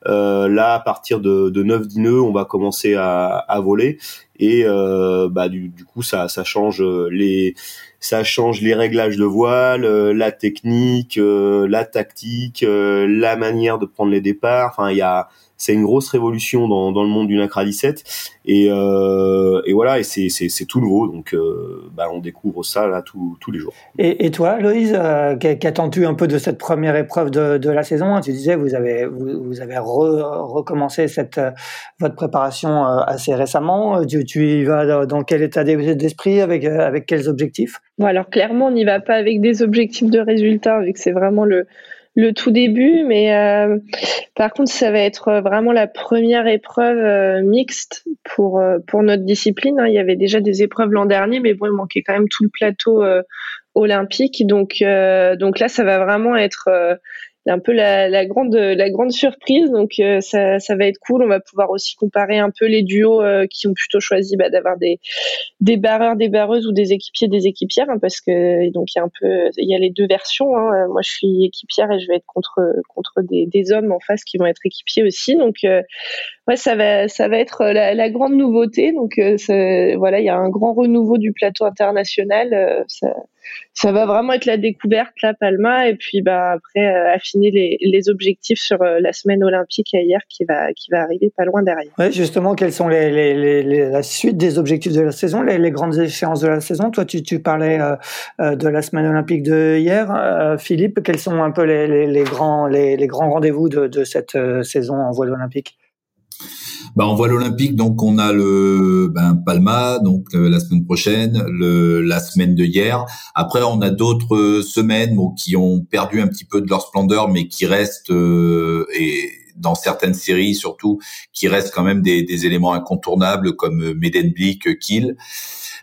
Euh, là, à partir de, de 9-10 nœuds, on va commencer à, à voler et euh, bah, du, du, coup, ça, ça change les, ça change les réglages de voile, euh, la technique, euh, la tactique, euh, la manière de prendre les départs. Enfin, il y a c'est une grosse révolution dans, dans le monde du NACRA 17 et, euh, et voilà et c'est, c'est, c'est tout nouveau donc euh, bah, on découvre ça là tous tous les jours. Et, et toi Loïse, euh, qu'attends-tu un peu de cette première épreuve de, de la saison? Tu disais vous avez vous, vous avez recommencé cette votre préparation assez récemment. Tu, tu y vas dans quel état d'esprit avec avec quels objectifs? Bon alors clairement on n'y va pas avec des objectifs de résultats vu que c'est vraiment le le tout début, mais euh, par contre, ça va être vraiment la première épreuve euh, mixte pour euh, notre discipline. Hein. Il y avait déjà des épreuves l'an dernier, mais bon, il manquait quand même tout le plateau olympique. Donc là, ça va vraiment être un peu la, la, grande la grande surprise. Donc euh, ça, ça, va être cool. On va pouvoir aussi comparer un peu les duos euh, qui ont plutôt choisi bah, d'avoir des des barreurs des barreuses ou des équipiers des équipières. Hein, parce que donc il y a un peu il y a les deux versions hein. moi je suis équipière et je vais être contre contre des, des hommes en face qui vont être équipiers aussi. Donc euh, ouais ça va ça va être la, la grande nouveauté. Donc voilà il y a un grand renouveau du plateau international ça ça va vraiment être la découverte, la Palma, et puis bah après euh, affiner les, objectifs sur euh, la semaine olympique hier qui va qui va arriver pas loin derrière. Ouais, justement, quelles sont les, les, la suite des objectifs de la saison, les, grandes échéances de la saison? Toi, tu, parlais euh, de la semaine olympique de hier, Philippe. Quels sont un peu les, grands les, grands rendez-vous de, de cette saison en voile olympique? Bah, on voit l'Olympique, donc on a le ben, Palma, donc euh, la semaine prochaine, le, la semaine de hier. Après, on a d'autres semaines bon, qui ont perdu un petit peu de leur splendeur, mais qui restent euh, et dans certaines séries surtout qui restent quand même des, des éléments incontournables comme Medenblick, Kill.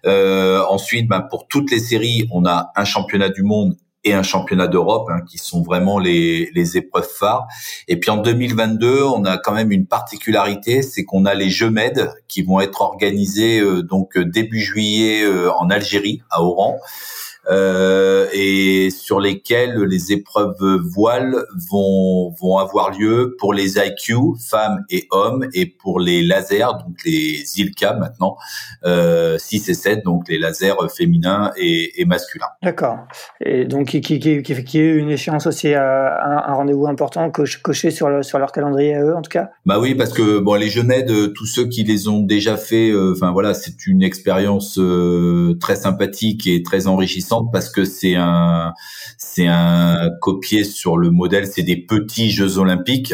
Euh, ensuite, ben, pour toutes les séries, on a un championnat du monde et un championnat d'Europe, hein, qui sont vraiment les, épreuves phares. Et puis en 2022, on a quand même une particularité, c'est qu'on a les Jeux Med qui vont être organisés euh, donc début juillet euh, en Algérie, à Oran euh, et sur lesquels les épreuves voiles vont vont avoir lieu pour les IQ femmes et hommes et pour les lasers donc les ILCA maintenant euh, 6 et 7 donc les lasers féminins et, et masculins. D'accord. Et donc qui qui qui qui est une échéance aussi à un, rendez-vous important coché sur le, sur leur calendrier à eux en tout cas? Bah oui parce que bon les jeunes de tous ceux qui les ont déjà fait euh, enfin voilà c'est une expérience euh, très sympathique et très enrichissante parce que c'est un c'est un copié sur le modèle, c'est des petits Jeux Olympiques.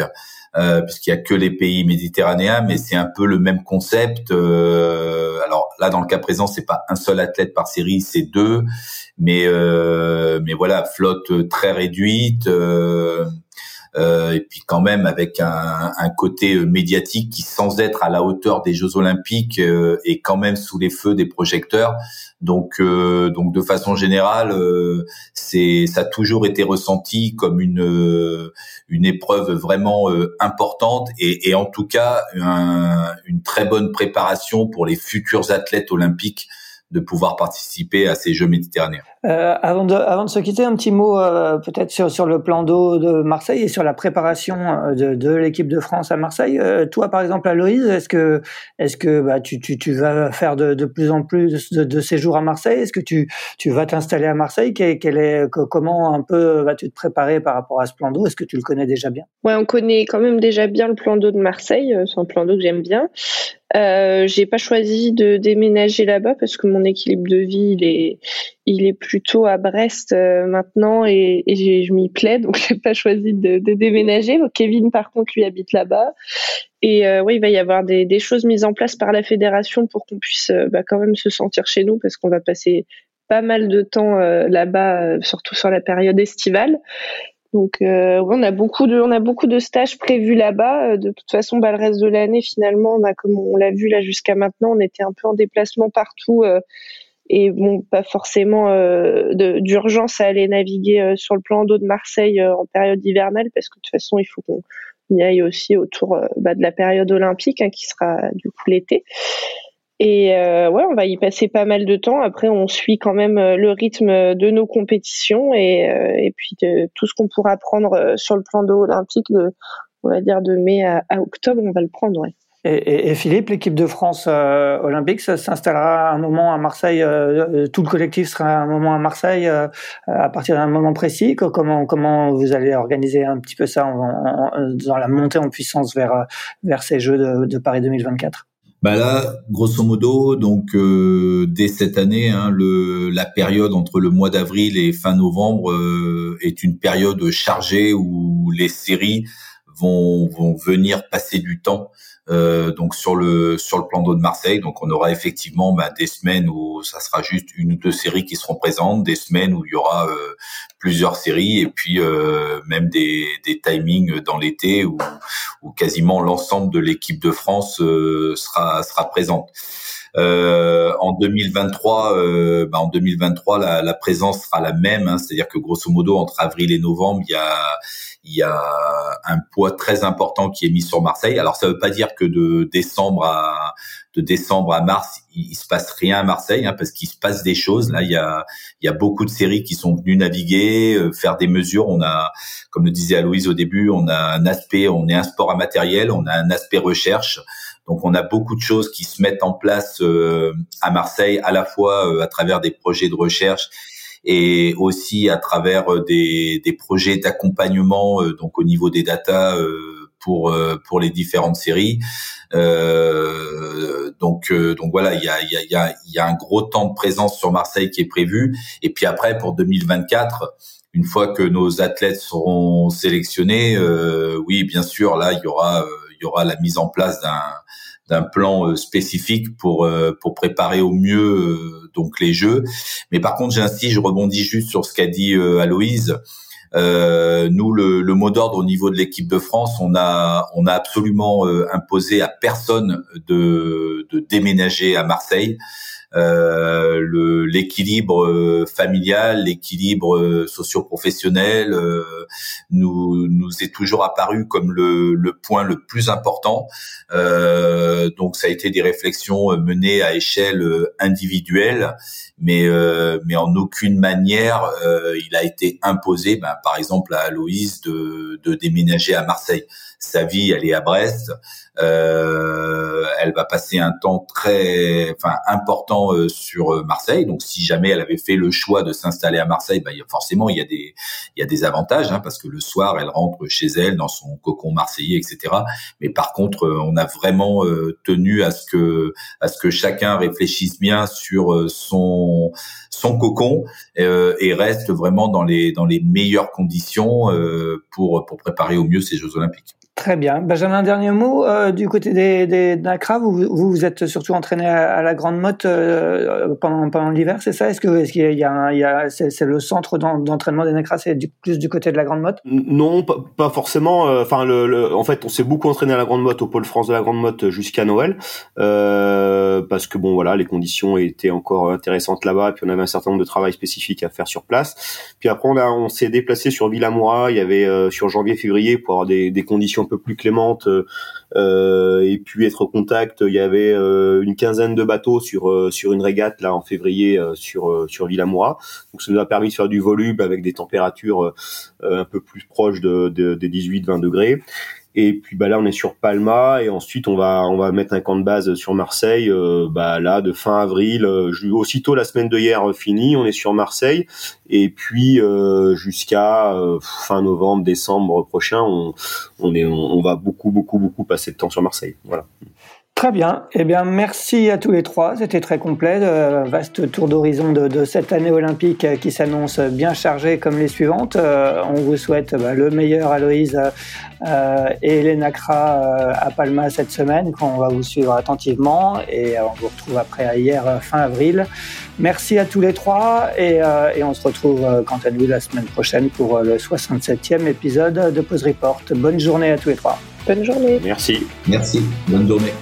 Euh, puisqu'il y a que les pays méditerranéens, mais c'est un peu le même concept. Euh, alors là, dans le cas présent, c'est pas un seul athlète par série, c'est deux, mais euh, mais voilà, flotte très réduite. Euh, euh, et puis quand même avec un, un, côté médiatique qui, sans être à la hauteur des Jeux Olympiques, euh, est quand même sous les feux des projecteurs. Donc, euh, donc de façon générale, euh, c'est ça a toujours été ressenti comme une une épreuve vraiment importante et, et, en tout cas une très bonne préparation pour les futurs athlètes olympiques de pouvoir participer à ces Jeux méditerranéens. Euh, avant, de, avant de se quitter, un petit mot euh, peut-être sur, sur le plan d'eau de Marseille et sur la préparation euh, de, de l'équipe de France à Marseille. Euh, toi, par exemple, Aloïse, est-ce que, est-ce que bah, tu, tu, tu vas faire de, de plus en plus de, de séjours à Marseille? Est-ce que tu, tu vas t'installer à Marseille? Quel, quel est, Comment un peu vas-tu te préparer par rapport à ce plan d'eau? Est-ce que tu le connais déjà bien? Ouais, on connaît quand même déjà bien le plan d'eau de Marseille. C'est un plan d'eau que j'aime bien. Euh, j'ai pas choisi de déménager là-bas parce que mon équilibre de vie il est il est plutôt à Brest euh, maintenant et, et je m'y plais donc j'ai pas choisi de, de, déménager. Kevin par contre lui habite là-bas et euh, oui il va y avoir des, des, choses mises en place par la fédération pour qu'on puisse euh, bah, quand même se sentir chez nous parce qu'on va passer pas mal de temps là-bas, surtout sur la période estivale. Donc euh, on a beaucoup de on a beaucoup de stages prévus là-bas. Euh, de toute façon, bah, le reste de l'année finalement, on a comme on l'a vu là jusqu'à maintenant, on était un peu en déplacement partout euh, et bon pas forcément d'urgence à aller naviguer sur le plan d'eau de Marseille en période hivernale parce que de toute façon il faut qu'on y aille aussi autour bah, de la période olympique hein, qui sera du coup l'été. Et euh, ouais, on va y passer pas mal de temps. Après, on suit quand même euh, le rythme de nos compétitions et, euh, et puis de, tout ce qu'on pourra prendre sur le plan d'eau olympique, de, on va dire de mai à, octobre, on va le prendre. Ouais. Et, Philippe, l'équipe de France olympique s'installera un moment à Marseille. tout le collectif sera un moment à Marseille à partir d'un moment précis. Comment comment vous allez organiser un petit peu ça dans la montée en puissance vers vers ces Jeux de Paris 2024 bah là, grosso modo, donc euh, dès cette année, hein, le, la période entre le mois d'avril et fin novembre euh, est une période chargée où les séries vont, vont venir passer du temps euh, donc sur le sur le plan d'eau de Marseille. Donc on aura effectivement bah, des semaines où ça sera juste une ou deux séries qui seront présentes, des semaines où il y aura euh, plusieurs séries et puis euh, même des, timings dans l'été où, où quasiment l'ensemble de l'équipe de France euh, sera sera présente. Euh, en 2023, euh, bah en 2023, la, la, présence sera la même, hein, c'est-à-dire que grosso modo entre avril et novembre, il y a il y a un poids très important qui est mis sur Marseille. Alors ça veut pas dire que de décembre à de décembre à mars, il, se passe rien à Marseille, hein, parce qu'il se passe des choses. Là, il y a il y a beaucoup de séries qui sont venues naviguer, euh, faire des mesures. On a, comme le disait Aloïse au début, on a un aspect, on est un sport à matériel, on a un aspect recherche. Donc on a beaucoup de choses qui se mettent en place euh, à Marseille, à la fois euh, à travers des projets de recherche et aussi à travers euh, des, projets d'accompagnement donc au niveau des data pour pour les différentes séries. donc donc voilà, il y a y a y a un gros temps de présence sur Marseille qui est prévu. Et puis après pour 2024 une fois que nos athlètes seront sélectionnés, euh, oui, bien sûr, là, il y aura, il y aura la mise en place d'un d'un plan euh, spécifique pour euh, pour préparer au mieux euh, donc les jeux. Mais par contre, j'insiste, je rebondis juste sur ce qu'a dit Aloïse. Nous, le, le mot d'ordre au niveau de l'équipe de France, on a, on a absolument imposé à personne de, de déménager à Marseille. Euh, l'équilibre euh, familial, l'équilibre euh, socio-professionnel nous nous est toujours apparu comme le, le point le plus important. donc ça a été des réflexions menées à échelle individuelle, mais mais en aucune manière il a été imposé, ben, par exemple à Aloïse de, de déménager à Marseille. Sa vie, elle est à Brest. Euh, elle va passer un temps très, enfin important euh, sur euh, Marseille. Donc, si jamais elle avait fait le choix de s'installer à Marseille, bah, forcément il y a des, il y a des avantages hein, parce que le soir elle rentre chez elle dans son cocon marseillais, etc. Mais par contre, on a vraiment tenu à ce que, à ce que chacun réfléchisse bien sur son son cocon et reste vraiment dans les dans les meilleures conditions pour pour préparer au mieux ces Jeux Olympiques. Très bien. Benjamin, un dernier mot euh, du côté des, des NACRA. Vous, vous vous êtes surtout entraîné à, la Grande Motte euh, pendant, pendant l'hiver, c'est ça? Est-ce que est-ce qu'il y a, il y a c'est, le centre d'entraînement des NACRA, c'est plus du côté de la Grande Motte? Non, pas, forcément. Euh, enfin, le, en fait, on s'est beaucoup entraîné à la Grande Motte, au pôle France de la Grande Motte jusqu'à Noël, parce que bon, voilà, les conditions étaient encore intéressantes là-bas, puis on avait un certain nombre de travail spécifique à faire sur place. Puis après, on, a, on s'est déplacé sur Villamoura. Il y avait sur janvier-février pour avoir des, des conditions un peu plus clémente euh, et puis être au contact. Il y avait euh, une quinzaine de bateaux sur euh, sur une régate là en février sur sur Villamoura. Donc ça nous a permis de faire du volume avec des températures un peu plus proches de des 18-20 degrés. Et puis bah là on est sur Palma et ensuite on va on va mettre un camp de base sur Marseille. Euh, bah là de fin avril, euh, aussitôt la semaine de hier euh, finie, on est sur Marseille et puis euh, jusqu'à euh, fin novembre décembre prochain, on on est on, va beaucoup beaucoup beaucoup passer de temps sur Marseille. Voilà. Très bien. Eh bien, merci à tous les trois. C'était très complet. Euh, vaste tour d'horizon de, de, cette année olympique qui s'annonce bien chargée comme les suivantes. Euh, on vous souhaite bah, le meilleur, Aloïse euh, et Elena Kra euh, à Palma cette semaine, quand on va vous suivre attentivement. Et on vous retrouve après à hier, fin avril. Merci à tous les trois. Et, et on se retrouve, quant à nous, la semaine prochaine pour le 67e épisode de Pause Report. Bonne journée à tous les trois. Bonne journée. Merci. Merci. Bonne journée.